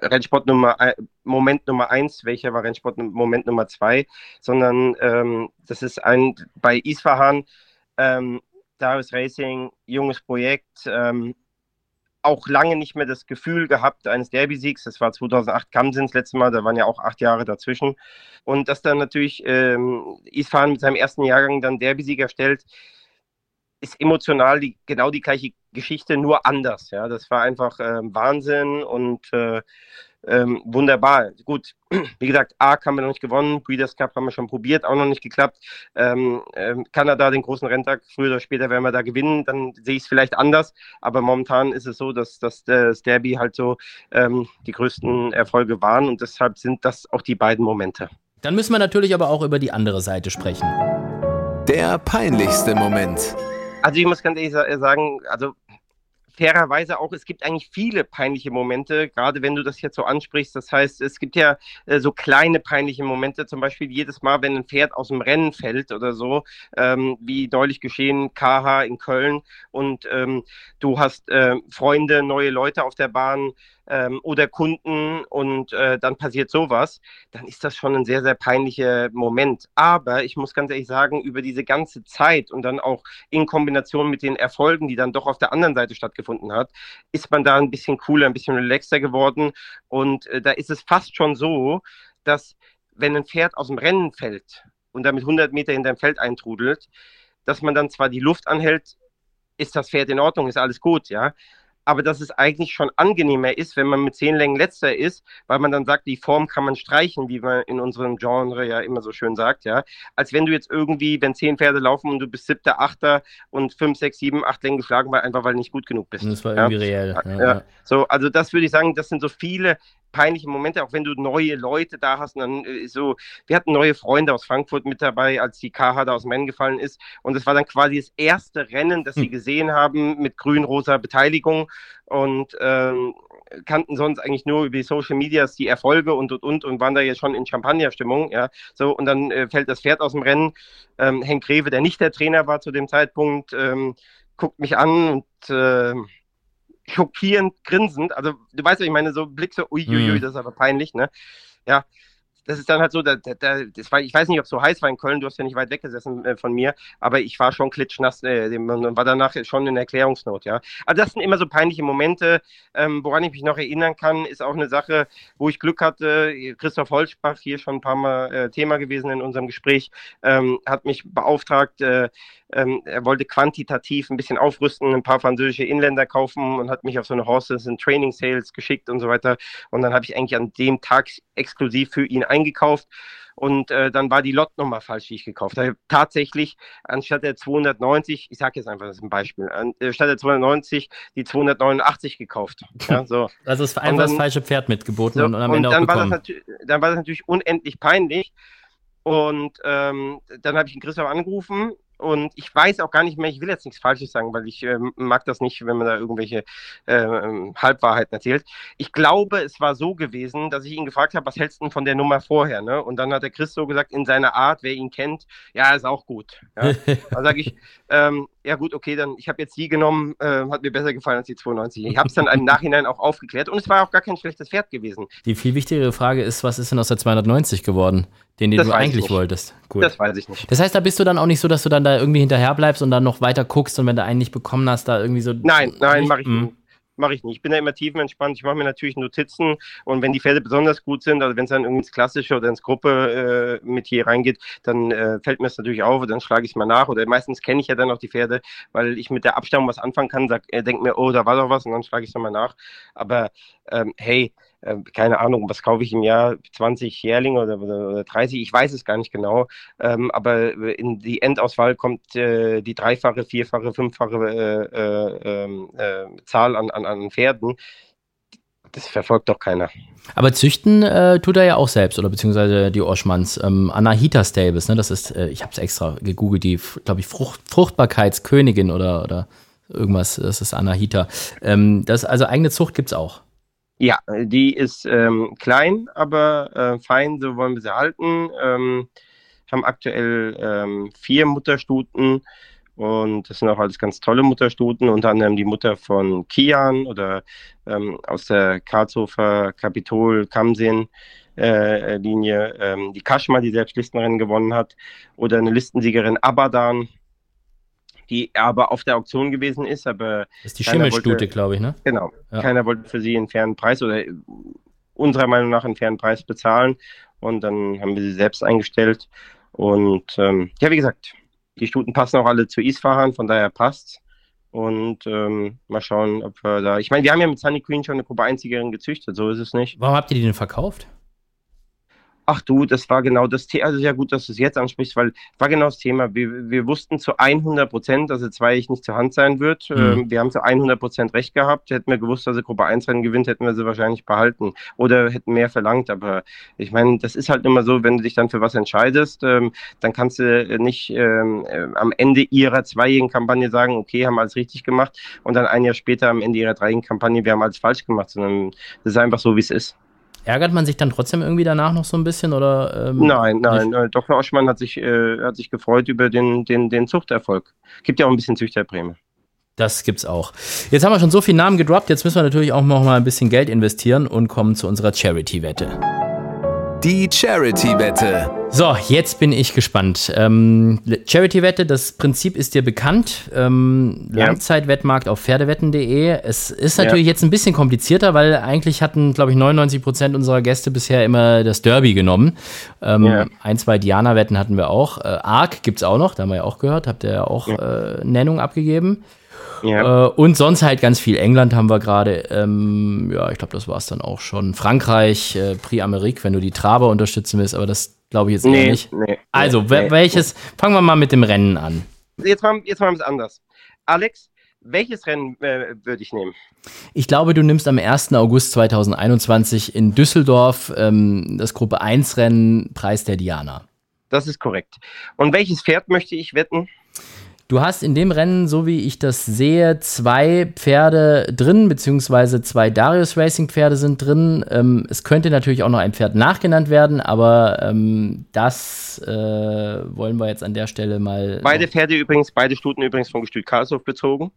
Speaker 4: Rennsport Nummer Moment Nummer eins, welcher war Rennsport Moment Nummer zwei, sondern ähm, das ist ein bei Isfahan, ähm, Darius Racing, junges Projekt, ähm, auch lange nicht mehr das Gefühl gehabt eines Derby-Siegs. Das war 2008 Kamsin das letzte Mal, da waren ja auch acht Jahre dazwischen. Und dass dann natürlich ähm, Isfahan mit seinem ersten Jahrgang dann Derby-Sieger stellt, ist emotional die, genau die gleiche Geschichte, nur anders. Ja, das war einfach äh, Wahnsinn und äh, ähm, wunderbar. Gut, wie gesagt, ARC haben wir noch nicht gewonnen, Breeders Cup haben wir schon probiert, auch noch nicht geklappt. Ähm, ähm, Kanada, den großen Renntag, früher oder später werden wir da gewinnen, dann sehe ich es vielleicht anders. Aber momentan ist es so, dass, dass das Derby halt so ähm, die größten Erfolge waren und deshalb sind das auch die beiden Momente.
Speaker 3: Dann müssen wir natürlich aber auch über die andere Seite sprechen.
Speaker 2: Der peinlichste Moment.
Speaker 4: Also ich muss ganz ehrlich sagen, also fairerweise auch, es gibt eigentlich viele peinliche Momente, gerade wenn du das jetzt so ansprichst. Das heißt, es gibt ja äh, so kleine peinliche Momente, zum Beispiel jedes Mal, wenn ein Pferd aus dem Rennen fällt oder so, ähm, wie deutlich geschehen, KH in Köln und ähm, du hast äh, Freunde, neue Leute auf der Bahn, ähm, oder Kunden und äh, dann passiert sowas, dann ist das schon ein sehr, sehr peinlicher Moment. Aber ich muss ganz ehrlich sagen, über diese ganze Zeit und dann auch in Kombination mit den Erfolgen, die dann doch auf der anderen Seite stattgefunden hat, ist man da ein bisschen cooler, ein bisschen relaxter geworden. Und äh, da ist es fast schon so, dass wenn ein Pferd aus dem Rennen fällt und damit 100 Meter in dein Feld eintrudelt, dass man dann zwar die Luft anhält, ist das Pferd in Ordnung, ist alles gut, ja aber dass es eigentlich schon angenehmer ist, wenn man mit zehn Längen letzter ist, weil man dann sagt, die Form kann man streichen, wie man in unserem Genre ja immer so schön sagt, ja, als wenn du jetzt irgendwie, wenn zehn Pferde laufen und du bist siebter, achter und fünf, sechs, sieben, acht Längen geschlagen, weil einfach weil du nicht gut genug bist.
Speaker 3: Das war irgendwie ja? reell.
Speaker 4: Ja, ja. So, also das würde ich sagen, das sind so viele peinliche Momente, auch wenn du neue Leute da hast. Und dann äh, so, wir hatten neue Freunde aus Frankfurt mit dabei, als die KH da aus dem Rennen gefallen ist. Und es war dann quasi das erste Rennen, das hm. sie gesehen haben mit grün-rosa Beteiligung und ähm, kannten sonst eigentlich nur über die Social Medias die Erfolge und und und und waren da jetzt schon in Champagner-Stimmung, ja. So, und dann äh, fällt das Pferd aus dem Rennen. Ähm, Henk Rewe, der nicht der Trainer war zu dem Zeitpunkt, ähm, guckt mich an und äh, schockierend grinsend. Also, du weißt ja, ich meine, so Blick so, uiuiui, mhm. das ist aber peinlich, ne? Ja, das ist dann halt so, da, da, das war, ich weiß nicht, ob es so heiß war in Köln, du hast ja nicht weit weggesessen äh, von mir, aber ich war schon klitschnass äh, und war danach schon in Erklärungsnot, ja. Also das sind immer so peinliche Momente. Ähm, woran ich mich noch erinnern kann, ist auch eine Sache, wo ich Glück hatte. Christoph Holzbach, hier schon ein paar Mal äh, Thema gewesen in unserem Gespräch, ähm, hat mich beauftragt, äh, ähm, er wollte quantitativ ein bisschen aufrüsten, ein paar französische Inländer kaufen und hat mich auf so eine Horses and Training Sales geschickt und so weiter. Und dann habe ich eigentlich an dem Tag exklusiv für ihn eingekauft. Und äh, dann war die Lotnummer falsch, die ich gekauft habe. Tatsächlich, anstatt der 290, ich sage jetzt einfach, das ist ein Beispiel, anstatt der 290 die 289 gekauft. Ja, so.
Speaker 3: Also ist einfach das falsche Pferd mitgeboten
Speaker 4: so, und am Ende und dann auch bekommen. War das dann war das natürlich unendlich peinlich. Und ähm, dann habe ich den Christoph angerufen und ich weiß auch gar nicht mehr, ich will jetzt nichts Falsches sagen, weil ich äh, mag das nicht, wenn man da irgendwelche äh, Halbwahrheiten erzählt. Ich glaube, es war so gewesen, dass ich ihn gefragt habe, was hältst du denn von der Nummer vorher? Ne? Und dann hat der Chris so gesagt, in seiner Art, wer ihn kennt, ja, ist auch gut. Ja? dann sage ich, ähm, ja gut, okay, dann ich habe jetzt die genommen, äh, hat mir besser gefallen als die 92. Ich habe es dann im Nachhinein auch aufgeklärt und es war auch gar kein schlechtes Pferd gewesen.
Speaker 3: Die viel wichtigere Frage ist, was ist denn aus der 290 geworden, den, den das du eigentlich wolltest?
Speaker 4: Gut. Das weiß ich nicht.
Speaker 3: Das heißt, da bist du dann auch nicht so, dass du dann da irgendwie hinterher bleibst und dann noch weiter guckst und wenn du einen nicht bekommen hast, da irgendwie so.
Speaker 4: Nein, nein, mache ich hm. nicht mache ich nicht. Ich bin da immer tiefenentspannt. Ich mache mir natürlich Notizen und wenn die Pferde besonders gut sind, also wenn es dann irgendwie ins Klassische oder ins Gruppe äh, mit hier reingeht, dann äh, fällt mir das natürlich auf und dann schlage ich es mal nach. Oder meistens kenne ich ja dann auch die Pferde, weil ich mit der Abstammung was anfangen kann, sag, äh, denke mir, oh, da war doch was und dann schlage ich es nochmal nach. Aber ähm, hey, äh, keine Ahnung, was kaufe ich im Jahr, 20 Jährlinge oder, oder, oder 30, ich weiß es gar nicht genau, ähm, aber in die Endauswahl kommt äh, die dreifache, vierfache, fünffache äh, äh, ähm, äh, Zahl an, an, an Pferden. Das verfolgt doch keiner.
Speaker 3: Aber züchten äh, tut er ja auch selbst, oder beziehungsweise die Oschmanns. Ähm, Anahita Stables, ne? Das ist, äh, ich habe es extra gegoogelt, die, glaube ich, Frucht, Fruchtbarkeitskönigin oder, oder irgendwas. Das ist Anahita. Ähm, das, also eigene Zucht gibt es auch.
Speaker 4: Ja, die ist ähm, klein, aber äh, fein, so wollen wir sie halten. Ähm, haben aktuell ähm, vier Mutterstuten und das sind auch alles ganz tolle Mutterstuten, unter anderem die Mutter von Kian oder ähm, aus der Karlshofer Kapitol Kamsen äh, Linie, ähm, die Kaschma, die selbst Listenrennen gewonnen hat, oder eine Listensiegerin Abadan, die aber auf der Auktion gewesen ist, aber
Speaker 3: Das ist die Schimmelstute, glaube ich, ne?
Speaker 4: Genau.
Speaker 3: Ja.
Speaker 4: Keiner wollte für sie einen fairen Preis oder äh, unserer Meinung nach einen fairen Preis bezahlen. Und dann haben wir sie selbst eingestellt. Und ähm, ja, wie gesagt, die Stuten passen auch alle zu Isfahan, von daher passt. Und ähm, mal schauen, ob wir da. Ich meine, wir haben ja mit Sunny Queen schon eine Gruppe 1-Siegerin gezüchtet, so ist es nicht.
Speaker 3: Warum habt ihr die denn verkauft?
Speaker 4: Ach du, das war genau das Thema. Also ja gut, dass du es jetzt ansprichst, weil war genau das Thema. Wir, wir wussten zu 100 Prozent, dass er zwei nicht zur Hand sein wird.
Speaker 3: Mhm.
Speaker 4: Ähm, wir haben zu 100 Prozent recht gehabt. Hätten wir gewusst, dass er Gruppe 1 Rennen gewinnt, hätten wir sie wahrscheinlich behalten oder hätten mehr verlangt. Aber ich meine, das ist halt immer so, wenn du dich dann für was entscheidest, ähm, dann kannst du nicht ähm, äh, am Ende ihrer zweijährigen Kampagne sagen, okay, haben alles richtig gemacht und dann ein Jahr später am Ende ihrer dreijährigen Kampagne, wir haben alles falsch gemacht, sondern das ist einfach so, wie es ist.
Speaker 3: Ärgert man sich dann trotzdem irgendwie danach noch so ein bisschen oder? Ähm,
Speaker 4: Nein, nein,
Speaker 3: nicht?
Speaker 4: Dr. Oschmann hat sich, äh, hat sich gefreut über den, den, den Zuchterfolg. Gibt ja auch ein bisschen Züchterprämie.
Speaker 3: Das gibt's auch. Jetzt haben wir schon so viele Namen gedroppt, jetzt müssen wir natürlich auch noch mal ein bisschen Geld investieren und kommen zu unserer Charity-Wette.
Speaker 2: Die Charity-Wette.
Speaker 3: So, jetzt bin ich gespannt. Ähm, Charity-Wette, das Prinzip ist dir bekannt. Ähm,
Speaker 4: Ja.
Speaker 3: Langzeitwettmarkt auf pferdewetten.de. Es ist
Speaker 4: Ja.
Speaker 3: natürlich jetzt ein bisschen komplizierter, weil eigentlich hatten, glaube ich, 99 Prozent unserer Gäste bisher immer das Derby genommen. Ähm,
Speaker 4: Ja.
Speaker 3: Ein, zwei Diana-Wetten hatten wir auch. Äh, Arc gibt's auch noch, da haben wir ja auch gehört. Habt ihr ja auch äh, Nennung abgegeben.
Speaker 4: Ja.
Speaker 3: Äh, und sonst halt ganz viel. England haben wir gerade. Ähm, ja, ich glaube, das war es dann auch schon. Frankreich, äh, Prix Amerique, wenn du die Traber unterstützen willst, aber das glaube ich jetzt
Speaker 4: nee,
Speaker 3: nicht.
Speaker 4: nee.
Speaker 3: Also,
Speaker 4: nee.
Speaker 3: welches? Fangen wir mal mit dem Rennen an.
Speaker 4: Jetzt machen, jetzt machen wir es anders. Alex, welches Rennen äh, würde ich nehmen?
Speaker 3: Ich glaube, du nimmst am 1. August 2021 in Düsseldorf ähm, das Gruppe 1 Rennen Preis der Diana.
Speaker 4: Das ist korrekt. Und welches Pferd möchte ich wetten?
Speaker 3: Du hast in dem Rennen, so wie ich das sehe, zwei Pferde drin, beziehungsweise zwei Darius Racing Pferde sind drin. Ähm, es könnte natürlich auch noch ein Pferd nachgenannt werden, aber ähm, das äh, wollen wir jetzt an der Stelle mal.
Speaker 4: Beide Pferde übrigens, beide Stuten übrigens von Gestüt Karlshof bezogen.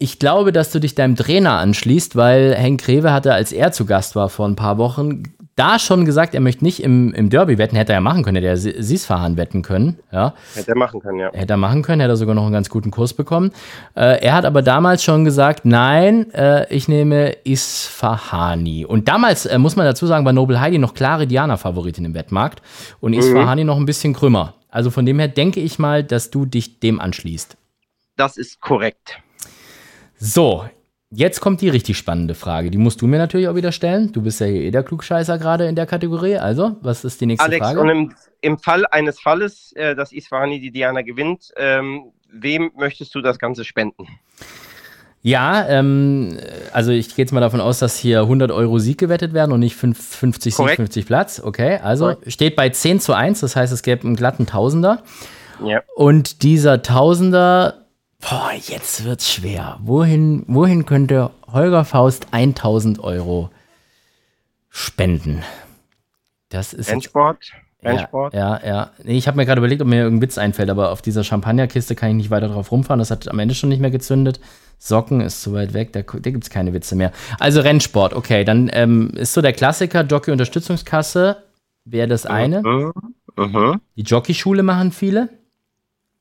Speaker 3: Ich glaube, dass du dich deinem Trainer anschließt, weil Henk Rewe hatte, als er zu Gast war vor ein paar Wochen, da schon gesagt, er möchte nicht im, im Derby wetten. Hätte er ja machen können, hätte er Siesfahan wetten können. Ja.
Speaker 4: Hätte er machen können, ja.
Speaker 3: Hätte er machen können, hätte er sogar noch einen ganz guten Kurs bekommen. Äh, er hat aber damals schon gesagt, nein, äh, ich nehme Isfahani. Und damals, äh, muss man dazu sagen, war Noble Heidi noch klare Diana-Favoritin im Wettmarkt und Isfahani noch ein bisschen krümmer. Also von dem her denke ich mal, dass du dich dem anschließt.
Speaker 4: Das ist korrekt.
Speaker 3: So, jetzt kommt die richtig spannende Frage. Die musst du mir natürlich auch wieder stellen. Du bist ja hier eh der Klugscheißer gerade in der Kategorie. Also, was ist die nächste
Speaker 4: Alex,
Speaker 3: Frage?
Speaker 4: und im, im Fall eines Falles, äh, dass Isfahani die Diana gewinnt, ähm, wem möchtest du das Ganze spenden?
Speaker 3: Ja, ähm, also ich gehe jetzt mal davon aus, dass hier 100 Euro Sieg gewettet werden und nicht fünf- 50 Sieg,
Speaker 4: Korrekt.
Speaker 3: 50 Platz. Okay, also
Speaker 4: Korrekt.
Speaker 3: steht bei 10 zu 1, das heißt, es gäbe einen glatten Tausender.
Speaker 4: Ja.
Speaker 3: Und dieser Tausender, boah, jetzt wird's schwer. Wohin, wohin könnte Holger Faust 1000 Euro spenden? Das ist jetzt
Speaker 4: Rennsport? Rennsport?
Speaker 3: ja, ja, ja. Nee, ich habe mir gerade überlegt, ob mir irgendein Witz einfällt, aber auf dieser Champagnerkiste kann ich nicht weiter drauf rumfahren. Das hat am Ende schon nicht mehr gezündet. Socken ist zu weit weg, da, da gibt es keine Witze mehr. Also Rennsport, okay. Dann ähm, ist so der Klassiker, Jockey-Unterstützungskasse wäre das eine.
Speaker 4: Mhm. Mhm.
Speaker 3: Die Jockeyschule machen viele.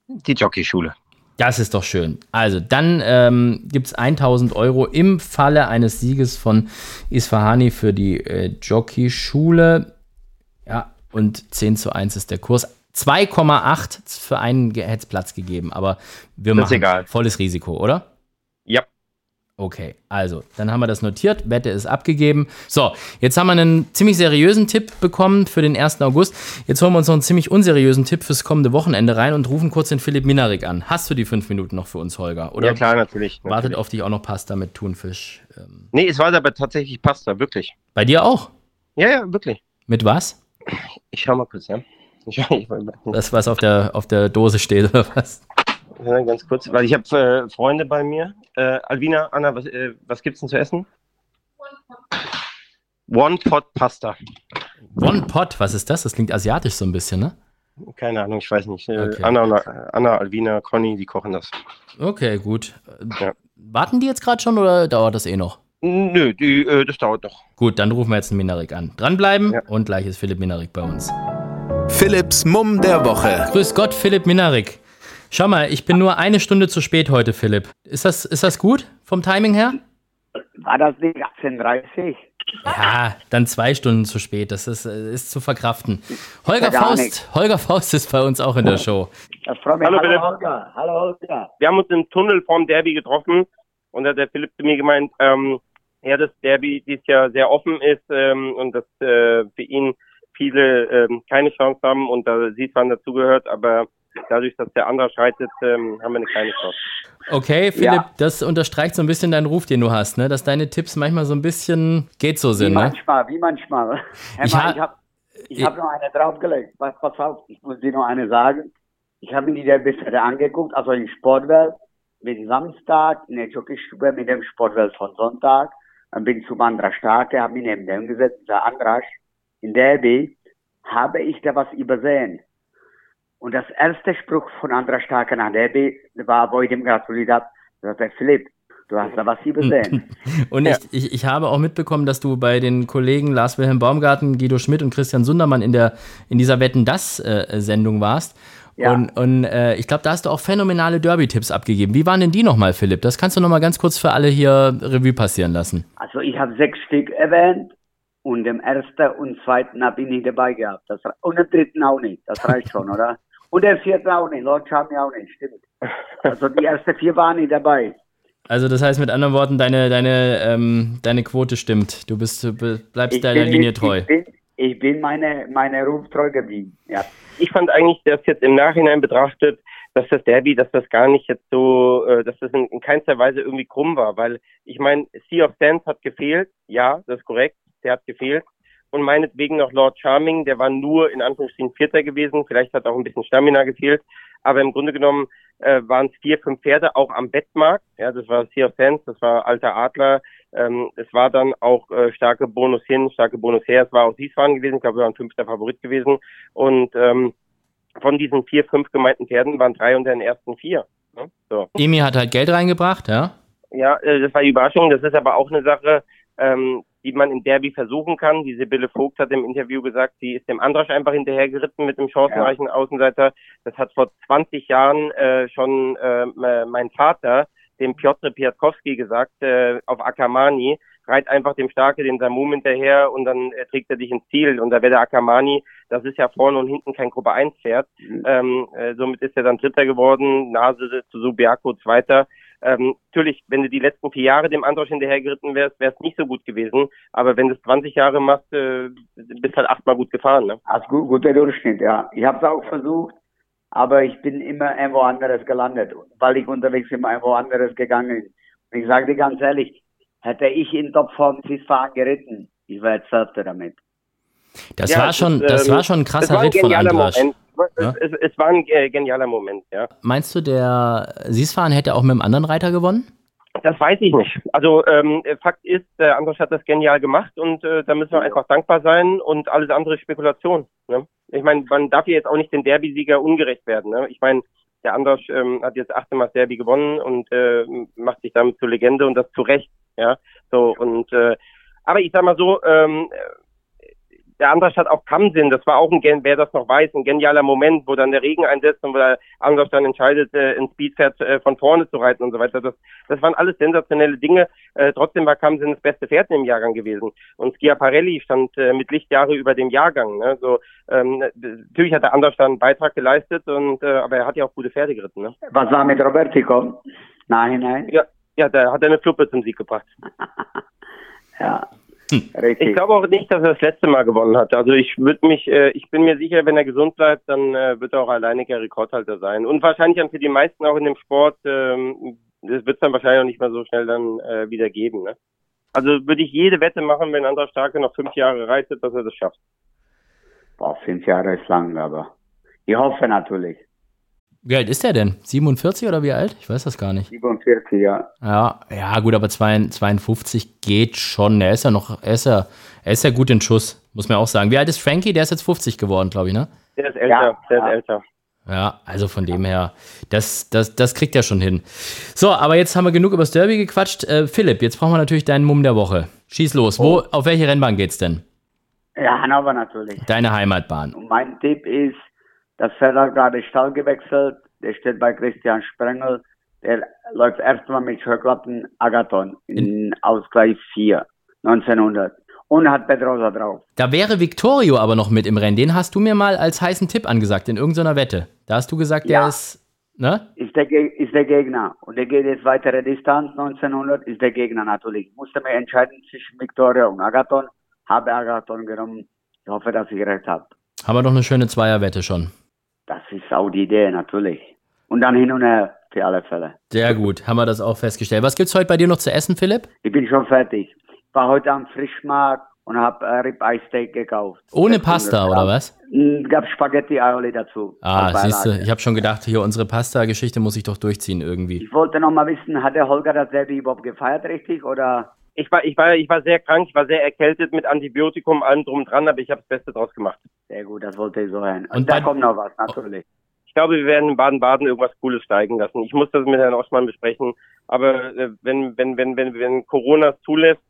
Speaker 4: Die Jockeyschule.
Speaker 3: Das ist doch schön. Also, dann ähm, gibt es 1000 Euro im Falle eines Sieges von Isfahani für die äh, Jockeyschule. Ja, und 10 zu 1 ist der Kurs. 2,8 für einen hätte es Platz gegeben, aber wir
Speaker 4: Das
Speaker 3: machen volles Risiko, oder? Okay, also, dann haben wir das notiert, Wette ist abgegeben. So, jetzt haben wir einen ziemlich seriösen Tipp bekommen für den 1. August. Jetzt holen wir uns noch einen ziemlich unseriösen Tipp fürs kommende Wochenende rein und rufen kurz den Philipp Minarik an. Hast du die fünf Minuten noch für uns, Holger? Oder
Speaker 4: ja, klar, natürlich.
Speaker 3: wartet
Speaker 4: natürlich.
Speaker 3: auf dich auch noch Pasta mit Thunfisch? Ähm,
Speaker 4: Nee, es war aber tatsächlich Pasta, wirklich.
Speaker 3: bei dir auch?
Speaker 4: Ja, ja, wirklich.
Speaker 3: Mit was?
Speaker 4: Ich schau mal kurz, ja. Ich, schau- ich,
Speaker 3: Das, was auf der, auf der Dose steht, oder was?
Speaker 4: Ja, ganz kurz, weil ich habe äh, Freunde bei mir. Äh, Alvina, Anna, was, äh, was gibt's denn zu essen? One Pot Pasta.
Speaker 3: One Pot, was ist das? Das klingt asiatisch so ein bisschen, ne?
Speaker 4: Keine Ahnung, ich weiß nicht. Äh,
Speaker 3: Okay.
Speaker 4: Anna, Anna, Alvina, Conny, die kochen das.
Speaker 3: Okay, gut.
Speaker 4: Ja.
Speaker 3: Warten die jetzt gerade schon oder dauert das eh noch?
Speaker 4: Nö, die, äh, das dauert noch.
Speaker 3: Gut, dann rufen wir jetzt einen Minarik an. Dranbleiben
Speaker 4: Ja.
Speaker 3: und gleich ist Philipp Minarik bei uns.
Speaker 2: Philipps Mumm der Woche.
Speaker 3: Grüß Gott, Philipp Minarik. Schau mal, ich bin nur eine Stunde zu spät heute, Philipp. Ist das, ist das gut vom Timing her?
Speaker 1: War das nicht 18.30
Speaker 3: Ja, dann zwei Stunden zu spät. Das ist, äh, ist zu verkraften. Holger
Speaker 1: Ja,
Speaker 3: Faust. Holger Faust ist bei uns auch in der Show.
Speaker 1: Das freut mich.
Speaker 4: Hallo,
Speaker 1: Hallo,
Speaker 4: Philipp.
Speaker 1: Holger. Hallo, Holger.
Speaker 4: Wir haben uns im Tunnel vorm Derby getroffen und da hat der Philipp zu mir gemeint, ähm, ja, das Derby dieses Jahr sehr offen ist ähm, und dass äh, für ihn viele ähm, keine Chance haben und da Siesmann dazugehört, aber dadurch, dass der andere schreitet, ähm, haben wir eine kleine Chance.
Speaker 3: Okay, Philipp,
Speaker 1: Ja.
Speaker 3: das unterstreicht so ein bisschen deinen Ruf, den du hast, ne? Dass deine Tipps manchmal so ein bisschen geht so
Speaker 1: Wie
Speaker 3: sind, ne?
Speaker 1: manchmal, wie manchmal.
Speaker 3: Ich ha-
Speaker 1: ich habe ich hab noch eine draufgelegt. Pass, pass auf, ich muss dir noch eine sagen. Ich habe mir die der bisher angeguckt, also in Sportwelt, mit Samstag in der Jockeystube mit dem Sportwelt von Sonntag. Dann bin ich zum Andra Starke, habe mich neben dem gesetzt, der Andrasch. In Derby habe ich da was übersehen. Und das erste Spruch von Andra Starke nach Derby war, wo ich dem gratuliert habe, sagt er, Philipp, du hast da was übersehen.
Speaker 3: Und ich, ich, ich habe auch mitbekommen, dass du bei den Kollegen Lars Wilhelm Baumgarten, Guido Schmidt und Christian Sundermann in, der, in dieser Wetten das äh, Sendung warst.
Speaker 1: Ja.
Speaker 3: Und, und äh, ich glaube, da hast du auch phänomenale Derby-Tipps abgegeben. Wie waren denn die nochmal, Philipp? Das kannst du nochmal ganz kurz für alle hier Revue passieren lassen.
Speaker 1: Also ich habe sechs Stück erwähnt und im ersten und zweiten habe ich nicht dabei gehabt. Das, und im dritten auch nicht. Das reicht schon, oder? Und der vierte auch nicht. Lord Charmy auch nicht, stimmt. Also die ersten vier waren nicht dabei.
Speaker 3: Also das heißt mit anderen Worten, deine, deine, ähm, deine Quote stimmt. Du bist, bleibst deiner
Speaker 1: bin,
Speaker 3: Linie
Speaker 1: ich,
Speaker 3: treu.
Speaker 1: Ich bin, ich bin meine, meine Ruf treu geblieben. Ja.
Speaker 4: Ich fand eigentlich, dass jetzt im Nachhinein betrachtet, dass das Derby, dass das gar nicht jetzt so, äh, dass das in, in keinster Weise irgendwie krumm war, weil ich meine, Sea of Sands hat gefehlt, ja, das ist korrekt, der hat gefehlt. Und meinetwegen noch Lord Charming, der war nur in Anführungsstrichen Vierter gewesen, vielleicht hat auch ein bisschen Stamina gefehlt, aber im Grunde genommen äh, waren es vier, fünf Pferde, auch am Bettmarkt, ja, das war Sea of Sands, das war Alter Adler, ähm, es war dann auch äh, starke Bonus hin, starke Bonus her, es war auch Wiesbaden gewesen, ich glaube, wir waren fünfter Favorit gewesen und ähm, von diesen vier, fünf gemeinten Pferden waren drei unter den ersten vier. Ne? So.
Speaker 3: Emi hat halt Geld reingebracht, ja?
Speaker 4: Ja, äh, das war die Überraschung. Das ist aber auch eine Sache, ähm, die man im Derby versuchen kann. Die Sibylle Vogt hat im Interview gesagt, sie ist dem Andrasch einfach hinterhergeritten mit dem chancenreichen Außenseiter. Das hat vor 20 Jahren äh, schon äh, mein Vater, dem Piotr Piatkowski, gesagt, äh, auf Akamani, reit einfach dem Starke den Samum hinterher und dann äh, trägt er dich ins Ziel. Und da wäre der Akamani, das ist ja vorne und hinten kein Gruppe 1 Pferd. Ähm, äh, somit ist er dann Dritter geworden, Nase zu Subiaco Zweiter. Ähm, natürlich, wenn du die letzten vier Jahre dem Androsch hinterhergeritten wärst, wäre es nicht so gut gewesen. Aber wenn du es 20 Jahre machst, äh, bist halt achtmal gut gefahren. Ne?
Speaker 1: Also gut, guter Durchschnitt, ja. Ich habe es auch versucht, aber ich bin immer irgendwo anderes gelandet, weil ich unterwegs immer irgendwo anderes gegangen bin. Und ich sage dir ganz ehrlich, hätte ich in Topform Fahren geritten, ich wäre jetzt Vierter damit.
Speaker 3: Das
Speaker 4: Ja,
Speaker 3: war schon, das
Speaker 4: ähm,
Speaker 3: war schon ein krasser
Speaker 4: war ein
Speaker 3: Ritt von Andrasch.
Speaker 4: Moment.
Speaker 3: Ja?
Speaker 4: Es, es, es war ein äh, genialer Moment, ja.
Speaker 3: Meinst du, der Siesfahren hätte auch mit einem anderen Reiter gewonnen?
Speaker 4: Das weiß ich nicht. Also ähm, Fakt ist, der Androsch hat das genial gemacht und äh, da müssen wir einfach dankbar sein und alles andere Spekulation. Ne? Ich meine, man darf hier jetzt auch nicht den Derby-Sieger ungerecht werden. Ne? Ich meine, der Androsch ähm, hat jetzt achtmal Derby gewonnen und äh, macht sich damit zur Legende und das zu Recht. Ja, so und äh, aber ich sag mal so, ähm, der Androsch hat auch Kammsinn. Das war auch ein, gen- wer das noch weiß, ein genialer Moment, wo dann der Regen einsetzt und wo der Androsch dann entscheidet, äh, ein Speedpferd äh, von vorne zu reiten und so weiter. Das, das waren alles sensationelle Dinge. Äh, trotzdem war Kammsinn das beste Pferd im Jahrgang gewesen. Und Schiaparelli stand äh, mit Lichtjahre über dem Jahrgang. Ne? So, ähm, natürlich hat der Androsch da einen Beitrag geleistet, und, äh, aber er hat ja auch gute Pferde geritten. Ne?
Speaker 1: Was war mit Robertico? Nachhinein?
Speaker 4: Ja, ja, da hat er eine Fluppe zum Sieg gebracht.
Speaker 1: Ja.
Speaker 3: Hm.
Speaker 4: Ich glaube auch nicht, dass er das letzte Mal gewonnen hat. Also ich würde mich, äh, ich bin mir sicher, wenn er gesund bleibt, dann äh, wird er auch alleiniger Rekordhalter sein. Und wahrscheinlich dann für die meisten auch in dem Sport, ähm, das wird es dann wahrscheinlich auch nicht mehr so schnell dann äh, wieder geben. Ne? Also würde ich jede Wette machen, wenn Andra Starke noch fünf Jahre reitet, dass er das schafft.
Speaker 1: Boah, fünf Jahre ist lang, aber ich hoffe natürlich.
Speaker 3: Wie alt ist der denn? 47 oder wie alt? Ich weiß das gar nicht.
Speaker 1: 47, ja.
Speaker 3: Ja, ja, gut, aber 52 geht schon. Er ist ja noch, er ist ja, er ist ja gut in Schuss, muss man auch sagen. Wie alt ist Frankie? Der ist jetzt 50 geworden, glaube ich, ne?
Speaker 4: Der ist älter,
Speaker 1: Ja,
Speaker 4: der ist älter.
Speaker 3: Ja, also von dem her, das, das, das kriegt er schon hin. So, aber jetzt haben wir genug über das Derby gequatscht. Äh, Philipp, jetzt brauchen wir natürlich deinen Mumm der Woche. Schieß los. Wo, auf welche Rennbahn geht's denn?
Speaker 1: Ja, Hannover natürlich.
Speaker 3: Deine Heimatbahn.
Speaker 1: Und mein Tipp ist, das Pferd hat gerade Stall gewechselt. Der steht bei Christian Sprengel. Der läuft erstmal mit Schöcklappen Agathon in Ausgleich 4, 1900. Und hat Pedrosa drauf.
Speaker 3: Da wäre Victorio aber noch mit im Rennen. Den hast du mir mal als heißen Tipp angesagt in irgendeiner Wette. Da hast du gesagt, der
Speaker 1: Ja.
Speaker 3: ist, ne?
Speaker 1: Ist der, ist der Gegner. Und der geht jetzt weitere Distanz, 1900, ist der Gegner natürlich. Ich musste mir entscheiden zwischen Victoria und Agathon. Habe Agathon genommen. Ich hoffe, dass ich recht habe.
Speaker 3: Haben wir doch eine schöne Zweierwette schon.
Speaker 1: Das ist auch die Idee, natürlich. Und dann hin und her, für alle Fälle.
Speaker 3: Sehr gut, haben wir das auch festgestellt. Was gibt's heute bei dir noch zu essen, Philipp?
Speaker 1: Ich bin schon fertig. Ich war heute am Frischmarkt und habe äh, Ribeye Steak gekauft.
Speaker 3: Ohne
Speaker 1: 600
Speaker 3: Pasta oder was?
Speaker 1: Mm, gab Spaghetti Aioli dazu.
Speaker 3: Ah, siehst du, ich habe schon gedacht, hier unsere Pasta-Geschichte muss ich doch durchziehen irgendwie.
Speaker 1: Ich wollte noch mal wissen, hat der Holger das Derby überhaupt gefeiert richtig oder?
Speaker 4: Ich war, ich war, ich war sehr krank, ich war sehr erkältet mit Antibiotikum, allem drum und dran, aber ich habe das Beste draus gemacht.
Speaker 1: Sehr gut, das wollte ich so hören. Und,
Speaker 3: Und
Speaker 1: da kommt noch was, natürlich.
Speaker 4: Ich glaube, wir werden in Baden-Baden irgendwas Cooles steigen lassen. Ich muss das mit Herrn Osman besprechen, aber äh, wenn, wenn, wenn, wenn, wenn Corona es zulässt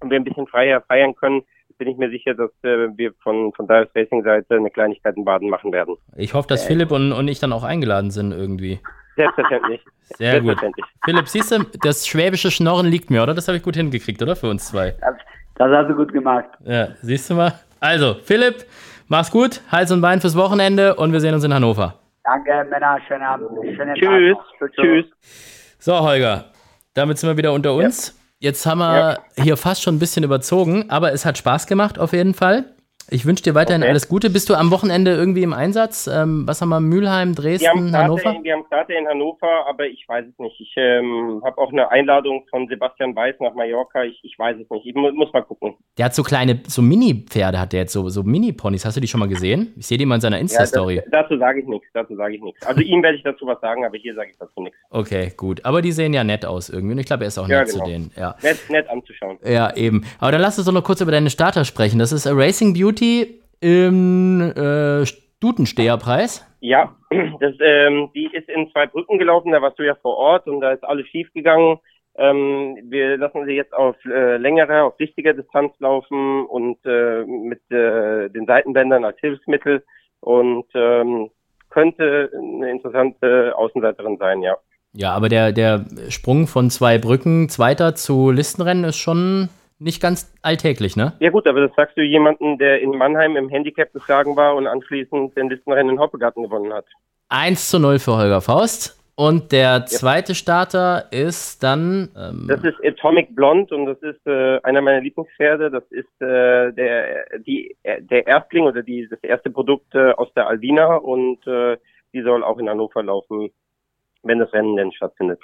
Speaker 4: und wir ein bisschen freier feiern können, bin ich mir sicher, dass äh, wir von, von Dives Racing Seite eine Kleinigkeit in Baden machen werden.
Speaker 3: Ich hoffe, dass Philipp und, und ich dann auch eingeladen sind irgendwie.
Speaker 4: Selbstverständlich.
Speaker 3: Sehr gut.
Speaker 4: Selbstverständlich.
Speaker 3: Philipp, siehst du, das schwäbische Schnorren liegt mir, oder? Das habe ich gut hingekriegt, oder? Für uns zwei.
Speaker 1: Das, das hast du gut gemacht.
Speaker 3: Ja, siehst du mal? Also, Philipp, mach's gut, Hals und Bein fürs Wochenende und wir sehen uns in Hannover.
Speaker 1: Danke, Männer. Schönen Abend. Schönen
Speaker 4: Tschüss.
Speaker 1: Tag.
Speaker 4: Tschüss.
Speaker 3: So, Holger, damit sind wir wieder unter uns. Jetzt haben wir hier fast schon ein bisschen überzogen, aber es hat Spaß gemacht auf jeden Fall. Ich wünsche dir weiterhin
Speaker 4: Okay.
Speaker 3: alles Gute. Bist du am Wochenende irgendwie im Einsatz? Ähm, was haben wir? Mülheim,
Speaker 4: Wir haben,
Speaker 3: Dresden, Hannover?
Speaker 4: in, wir haben Starter in Hannover, aber ich weiß es nicht. Ich ähm, habe auch eine Einladung von Sebastian Weiß nach Mallorca. Ich, ich weiß es nicht. Ich mu muss mal gucken.
Speaker 3: Der hat so kleine, so Mini-Pferde hat der jetzt, so, so Mini-Ponys. Hast du die schon mal gesehen? Ich sehe die mal in seiner
Speaker 4: Ja,
Speaker 3: Insta-Story.
Speaker 4: das, dazu sage ich nichts. Dazu sage ich nichts. Also ihm werde ich dazu was sagen, aber hier sage ich dazu nichts.
Speaker 3: Okay, gut. Aber die sehen ja nett aus irgendwie. Und ich glaube, er ist auch
Speaker 4: Ja,
Speaker 3: nett
Speaker 4: genau.
Speaker 3: zu denen. Ja.
Speaker 4: Nett, nett anzuschauen.
Speaker 3: ja, eben. Aber dann lass uns doch noch kurz über deine Starter sprechen. Das ist a Racing Beauty im äh, Stutensteherpreis.
Speaker 4: Ja, das, ähm, die ist in zwei Brücken gelaufen, da warst du ja vor Ort und da ist alles schief gegangen. Ähm, wir lassen sie jetzt auf äh, längere, auf richtiger Distanz laufen und äh, mit äh, den Seitenbändern als Hilfsmittel und ähm, könnte eine interessante Außenseiterin sein, ja.
Speaker 3: Ja, aber der, der Sprung von zwei Brücken, Zweiter zu Listenrennen ist schon nicht ganz alltäglich, ne?
Speaker 4: Ja gut, aber das sagst du jemanden, der in Mannheim im Handicap geschlagen war und anschließend den Listenrennen in Hoppegarten gewonnen hat.
Speaker 3: 1 zu 0 für Holger Faust. Und der zweite Starter ist dann. Ähm,
Speaker 4: Das ist Atomic Blonde und das ist äh, einer meiner Lieblingspferde. Das ist äh, der die äh, der Erstling oder die das erste Produkt äh, aus der Alvina und äh, die soll auch in Hannover laufen, wenn das Rennen denn stattfindet.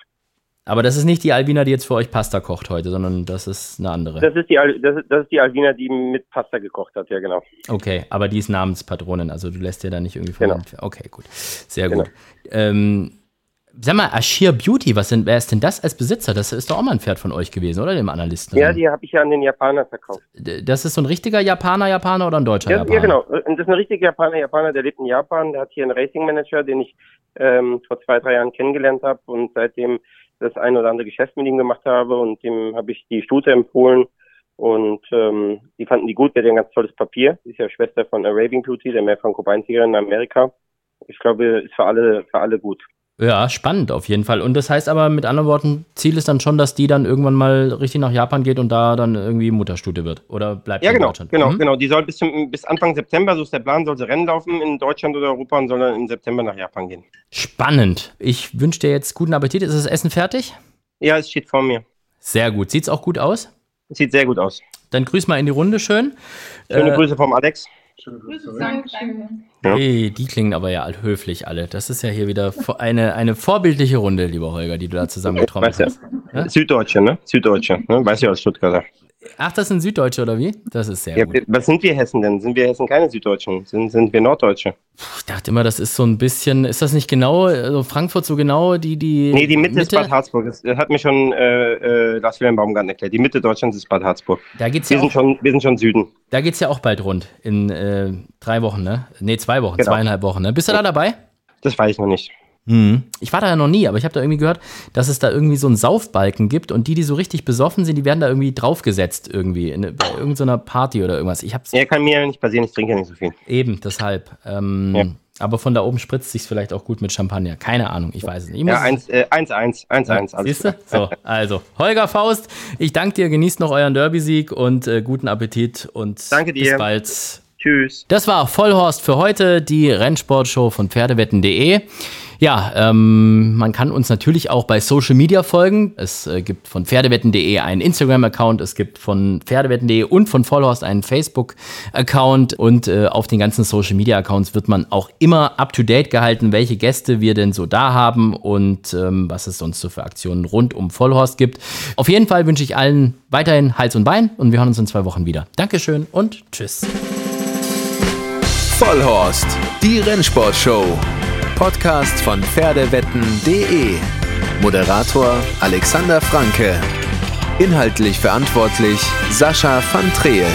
Speaker 3: Aber das ist nicht die Albina, die jetzt für euch Pasta kocht heute, sondern das ist eine andere.
Speaker 4: Das ist die Al das das ist die Alvina, die mit Pasta gekocht hat, ja genau.
Speaker 3: Okay, aber die ist Namenspatronin, also du lässt dir da nicht irgendwie von.
Speaker 4: Genau.
Speaker 3: Okay, gut. Sehr
Speaker 4: Genau.
Speaker 3: gut. Ähm, sag mal, Ashir Beauty, was sind, wer ist denn das als Besitzer? Das ist doch auch mal ein Pferd von euch gewesen, oder? Dem Analysten.
Speaker 4: Ja, die habe ich ja an den Japaner verkauft.
Speaker 3: Das ist so ein richtiger Japaner, Japaner oder ein deutscher
Speaker 4: Ja,
Speaker 3: Japaner?
Speaker 4: ja, genau. Und das ist ein richtiger Japaner, Japaner, der lebt in Japan, der hat hier einen Racing Manager, den ich ähm, vor zwei, drei Jahren kennengelernt habe und seitdem das ein oder andere Geschäft mit ihm gemacht habe und dem habe ich die Stute empfohlen und ähm, die fanden die gut, der hat ein ganz tolles Papier, ist ja Schwester von Arabian Beauty, der Mehrfranco-Beintigerin in Amerika. Ich glaube, ist für alle, für alle gut.
Speaker 3: Ja, spannend auf jeden Fall. Und das heißt aber mit anderen Worten, Ziel ist dann schon, dass die dann irgendwann mal richtig nach Japan geht und da dann irgendwie Mutterstute wird. Oder bleibt
Speaker 4: Ja,
Speaker 3: in
Speaker 4: genau,
Speaker 3: Deutschland?
Speaker 4: genau,
Speaker 3: Mhm.
Speaker 4: genau. Die soll bis zum, bis Anfang September, so ist der Plan, soll sie Rennen laufen in Deutschland oder Europa und soll dann im September nach Japan gehen.
Speaker 3: Spannend. Ich wünsche dir jetzt guten Appetit. Ist das Essen fertig?
Speaker 4: Ja, es steht vor mir.
Speaker 3: Sehr gut. Sieht's auch gut aus?
Speaker 4: Sieht sehr gut aus.
Speaker 3: Dann grüß mal in die Runde schön.
Speaker 4: Schöne
Speaker 3: Äh,
Speaker 4: Grüße vom Alex.
Speaker 7: Danke, danke.
Speaker 4: Ja.
Speaker 3: Hey, die klingen aber ja all- höflich alle. Das ist ja hier wieder eine, eine vorbildliche Runde, lieber Holger, die du da zusammengetrommelt hast. Ja?
Speaker 4: Süddeutsche, ne? Süddeutsche, ne? Weiß ich aus Stuttgarter.
Speaker 3: Ach, das sind Süddeutsche oder wie? Das ist sehr
Speaker 4: Ja,
Speaker 3: gut.
Speaker 4: was sind wir Hessen denn? Sind wir Hessen keine Süddeutschen? Sind, sind wir Norddeutsche?
Speaker 3: Ich dachte immer, das ist so ein bisschen, ist das nicht genau, also Frankfurt so genau die, die.
Speaker 4: Nee, die Mitte, ist Bad Harzburg. Das hat mir schon äh, äh, Lars Wilhelm Baumgarten erklärt. Die Mitte Deutschlands ist Bad Harzburg.
Speaker 3: Da geht's
Speaker 4: Wir
Speaker 3: ja
Speaker 4: sind
Speaker 3: auch,
Speaker 4: schon, wir sind schon Süden.
Speaker 3: da geht's ja auch bald rund. In äh, drei Wochen, ne? Nee, zwei Wochen,
Speaker 4: Genau.
Speaker 3: zweieinhalb Wochen, ne? Bist du da dabei?
Speaker 4: Das weiß ich noch nicht.
Speaker 3: Mhm. Ich war da ja noch nie, aber ich habe da irgendwie gehört, dass es da irgendwie so einen Saufbalken gibt und die, die so richtig besoffen sind, die werden da irgendwie draufgesetzt irgendwie in, bei irgendeiner Party oder irgendwas. Ich hab's
Speaker 4: Ja, kann mir ja nicht passieren, ich trinke ja nicht so viel.
Speaker 3: eben, deshalb. Ähm,
Speaker 4: Ja.
Speaker 3: Aber von da oben spritzt sich's vielleicht auch gut mit Champagner. Keine Ahnung, ich weiß es nicht. Ich
Speaker 4: Ja,
Speaker 3: muss-
Speaker 4: 1-1, äh, 1-1, 1-1, alles
Speaker 3: Siehst du? So, also, Holger Faust, ich danke dir, genießt noch euren Derby-Sieg und äh, guten Appetit und
Speaker 4: Danke
Speaker 3: bis
Speaker 4: dir.
Speaker 3: bald.
Speaker 4: Tschüss.
Speaker 3: Das war Vollhorst für heute, die Rennsportshow von Pferdewetten.de. Ja, ähm, man kann uns natürlich auch bei Social Media folgen. Es äh, gibt von Pferdewetten.de einen Instagram-Account, es gibt von Pferdewetten.de und von Vollhorst einen Facebook-Account und äh, auf den ganzen Social Media-Accounts wird man auch immer up-to-date gehalten, welche Gäste wir denn so da haben und ähm, was es sonst so für Aktionen rund um Vollhorst gibt. Auf jeden Fall wünsche ich allen weiterhin Hals und Bein und wir hören uns in zwei Wochen wieder. Dankeschön und tschüss.
Speaker 2: Vollhorst, die Rennsportshow. Podcast von Pferdewetten.de. Moderator Alexander Franke. Inhaltlich verantwortlich Sascha van Treel.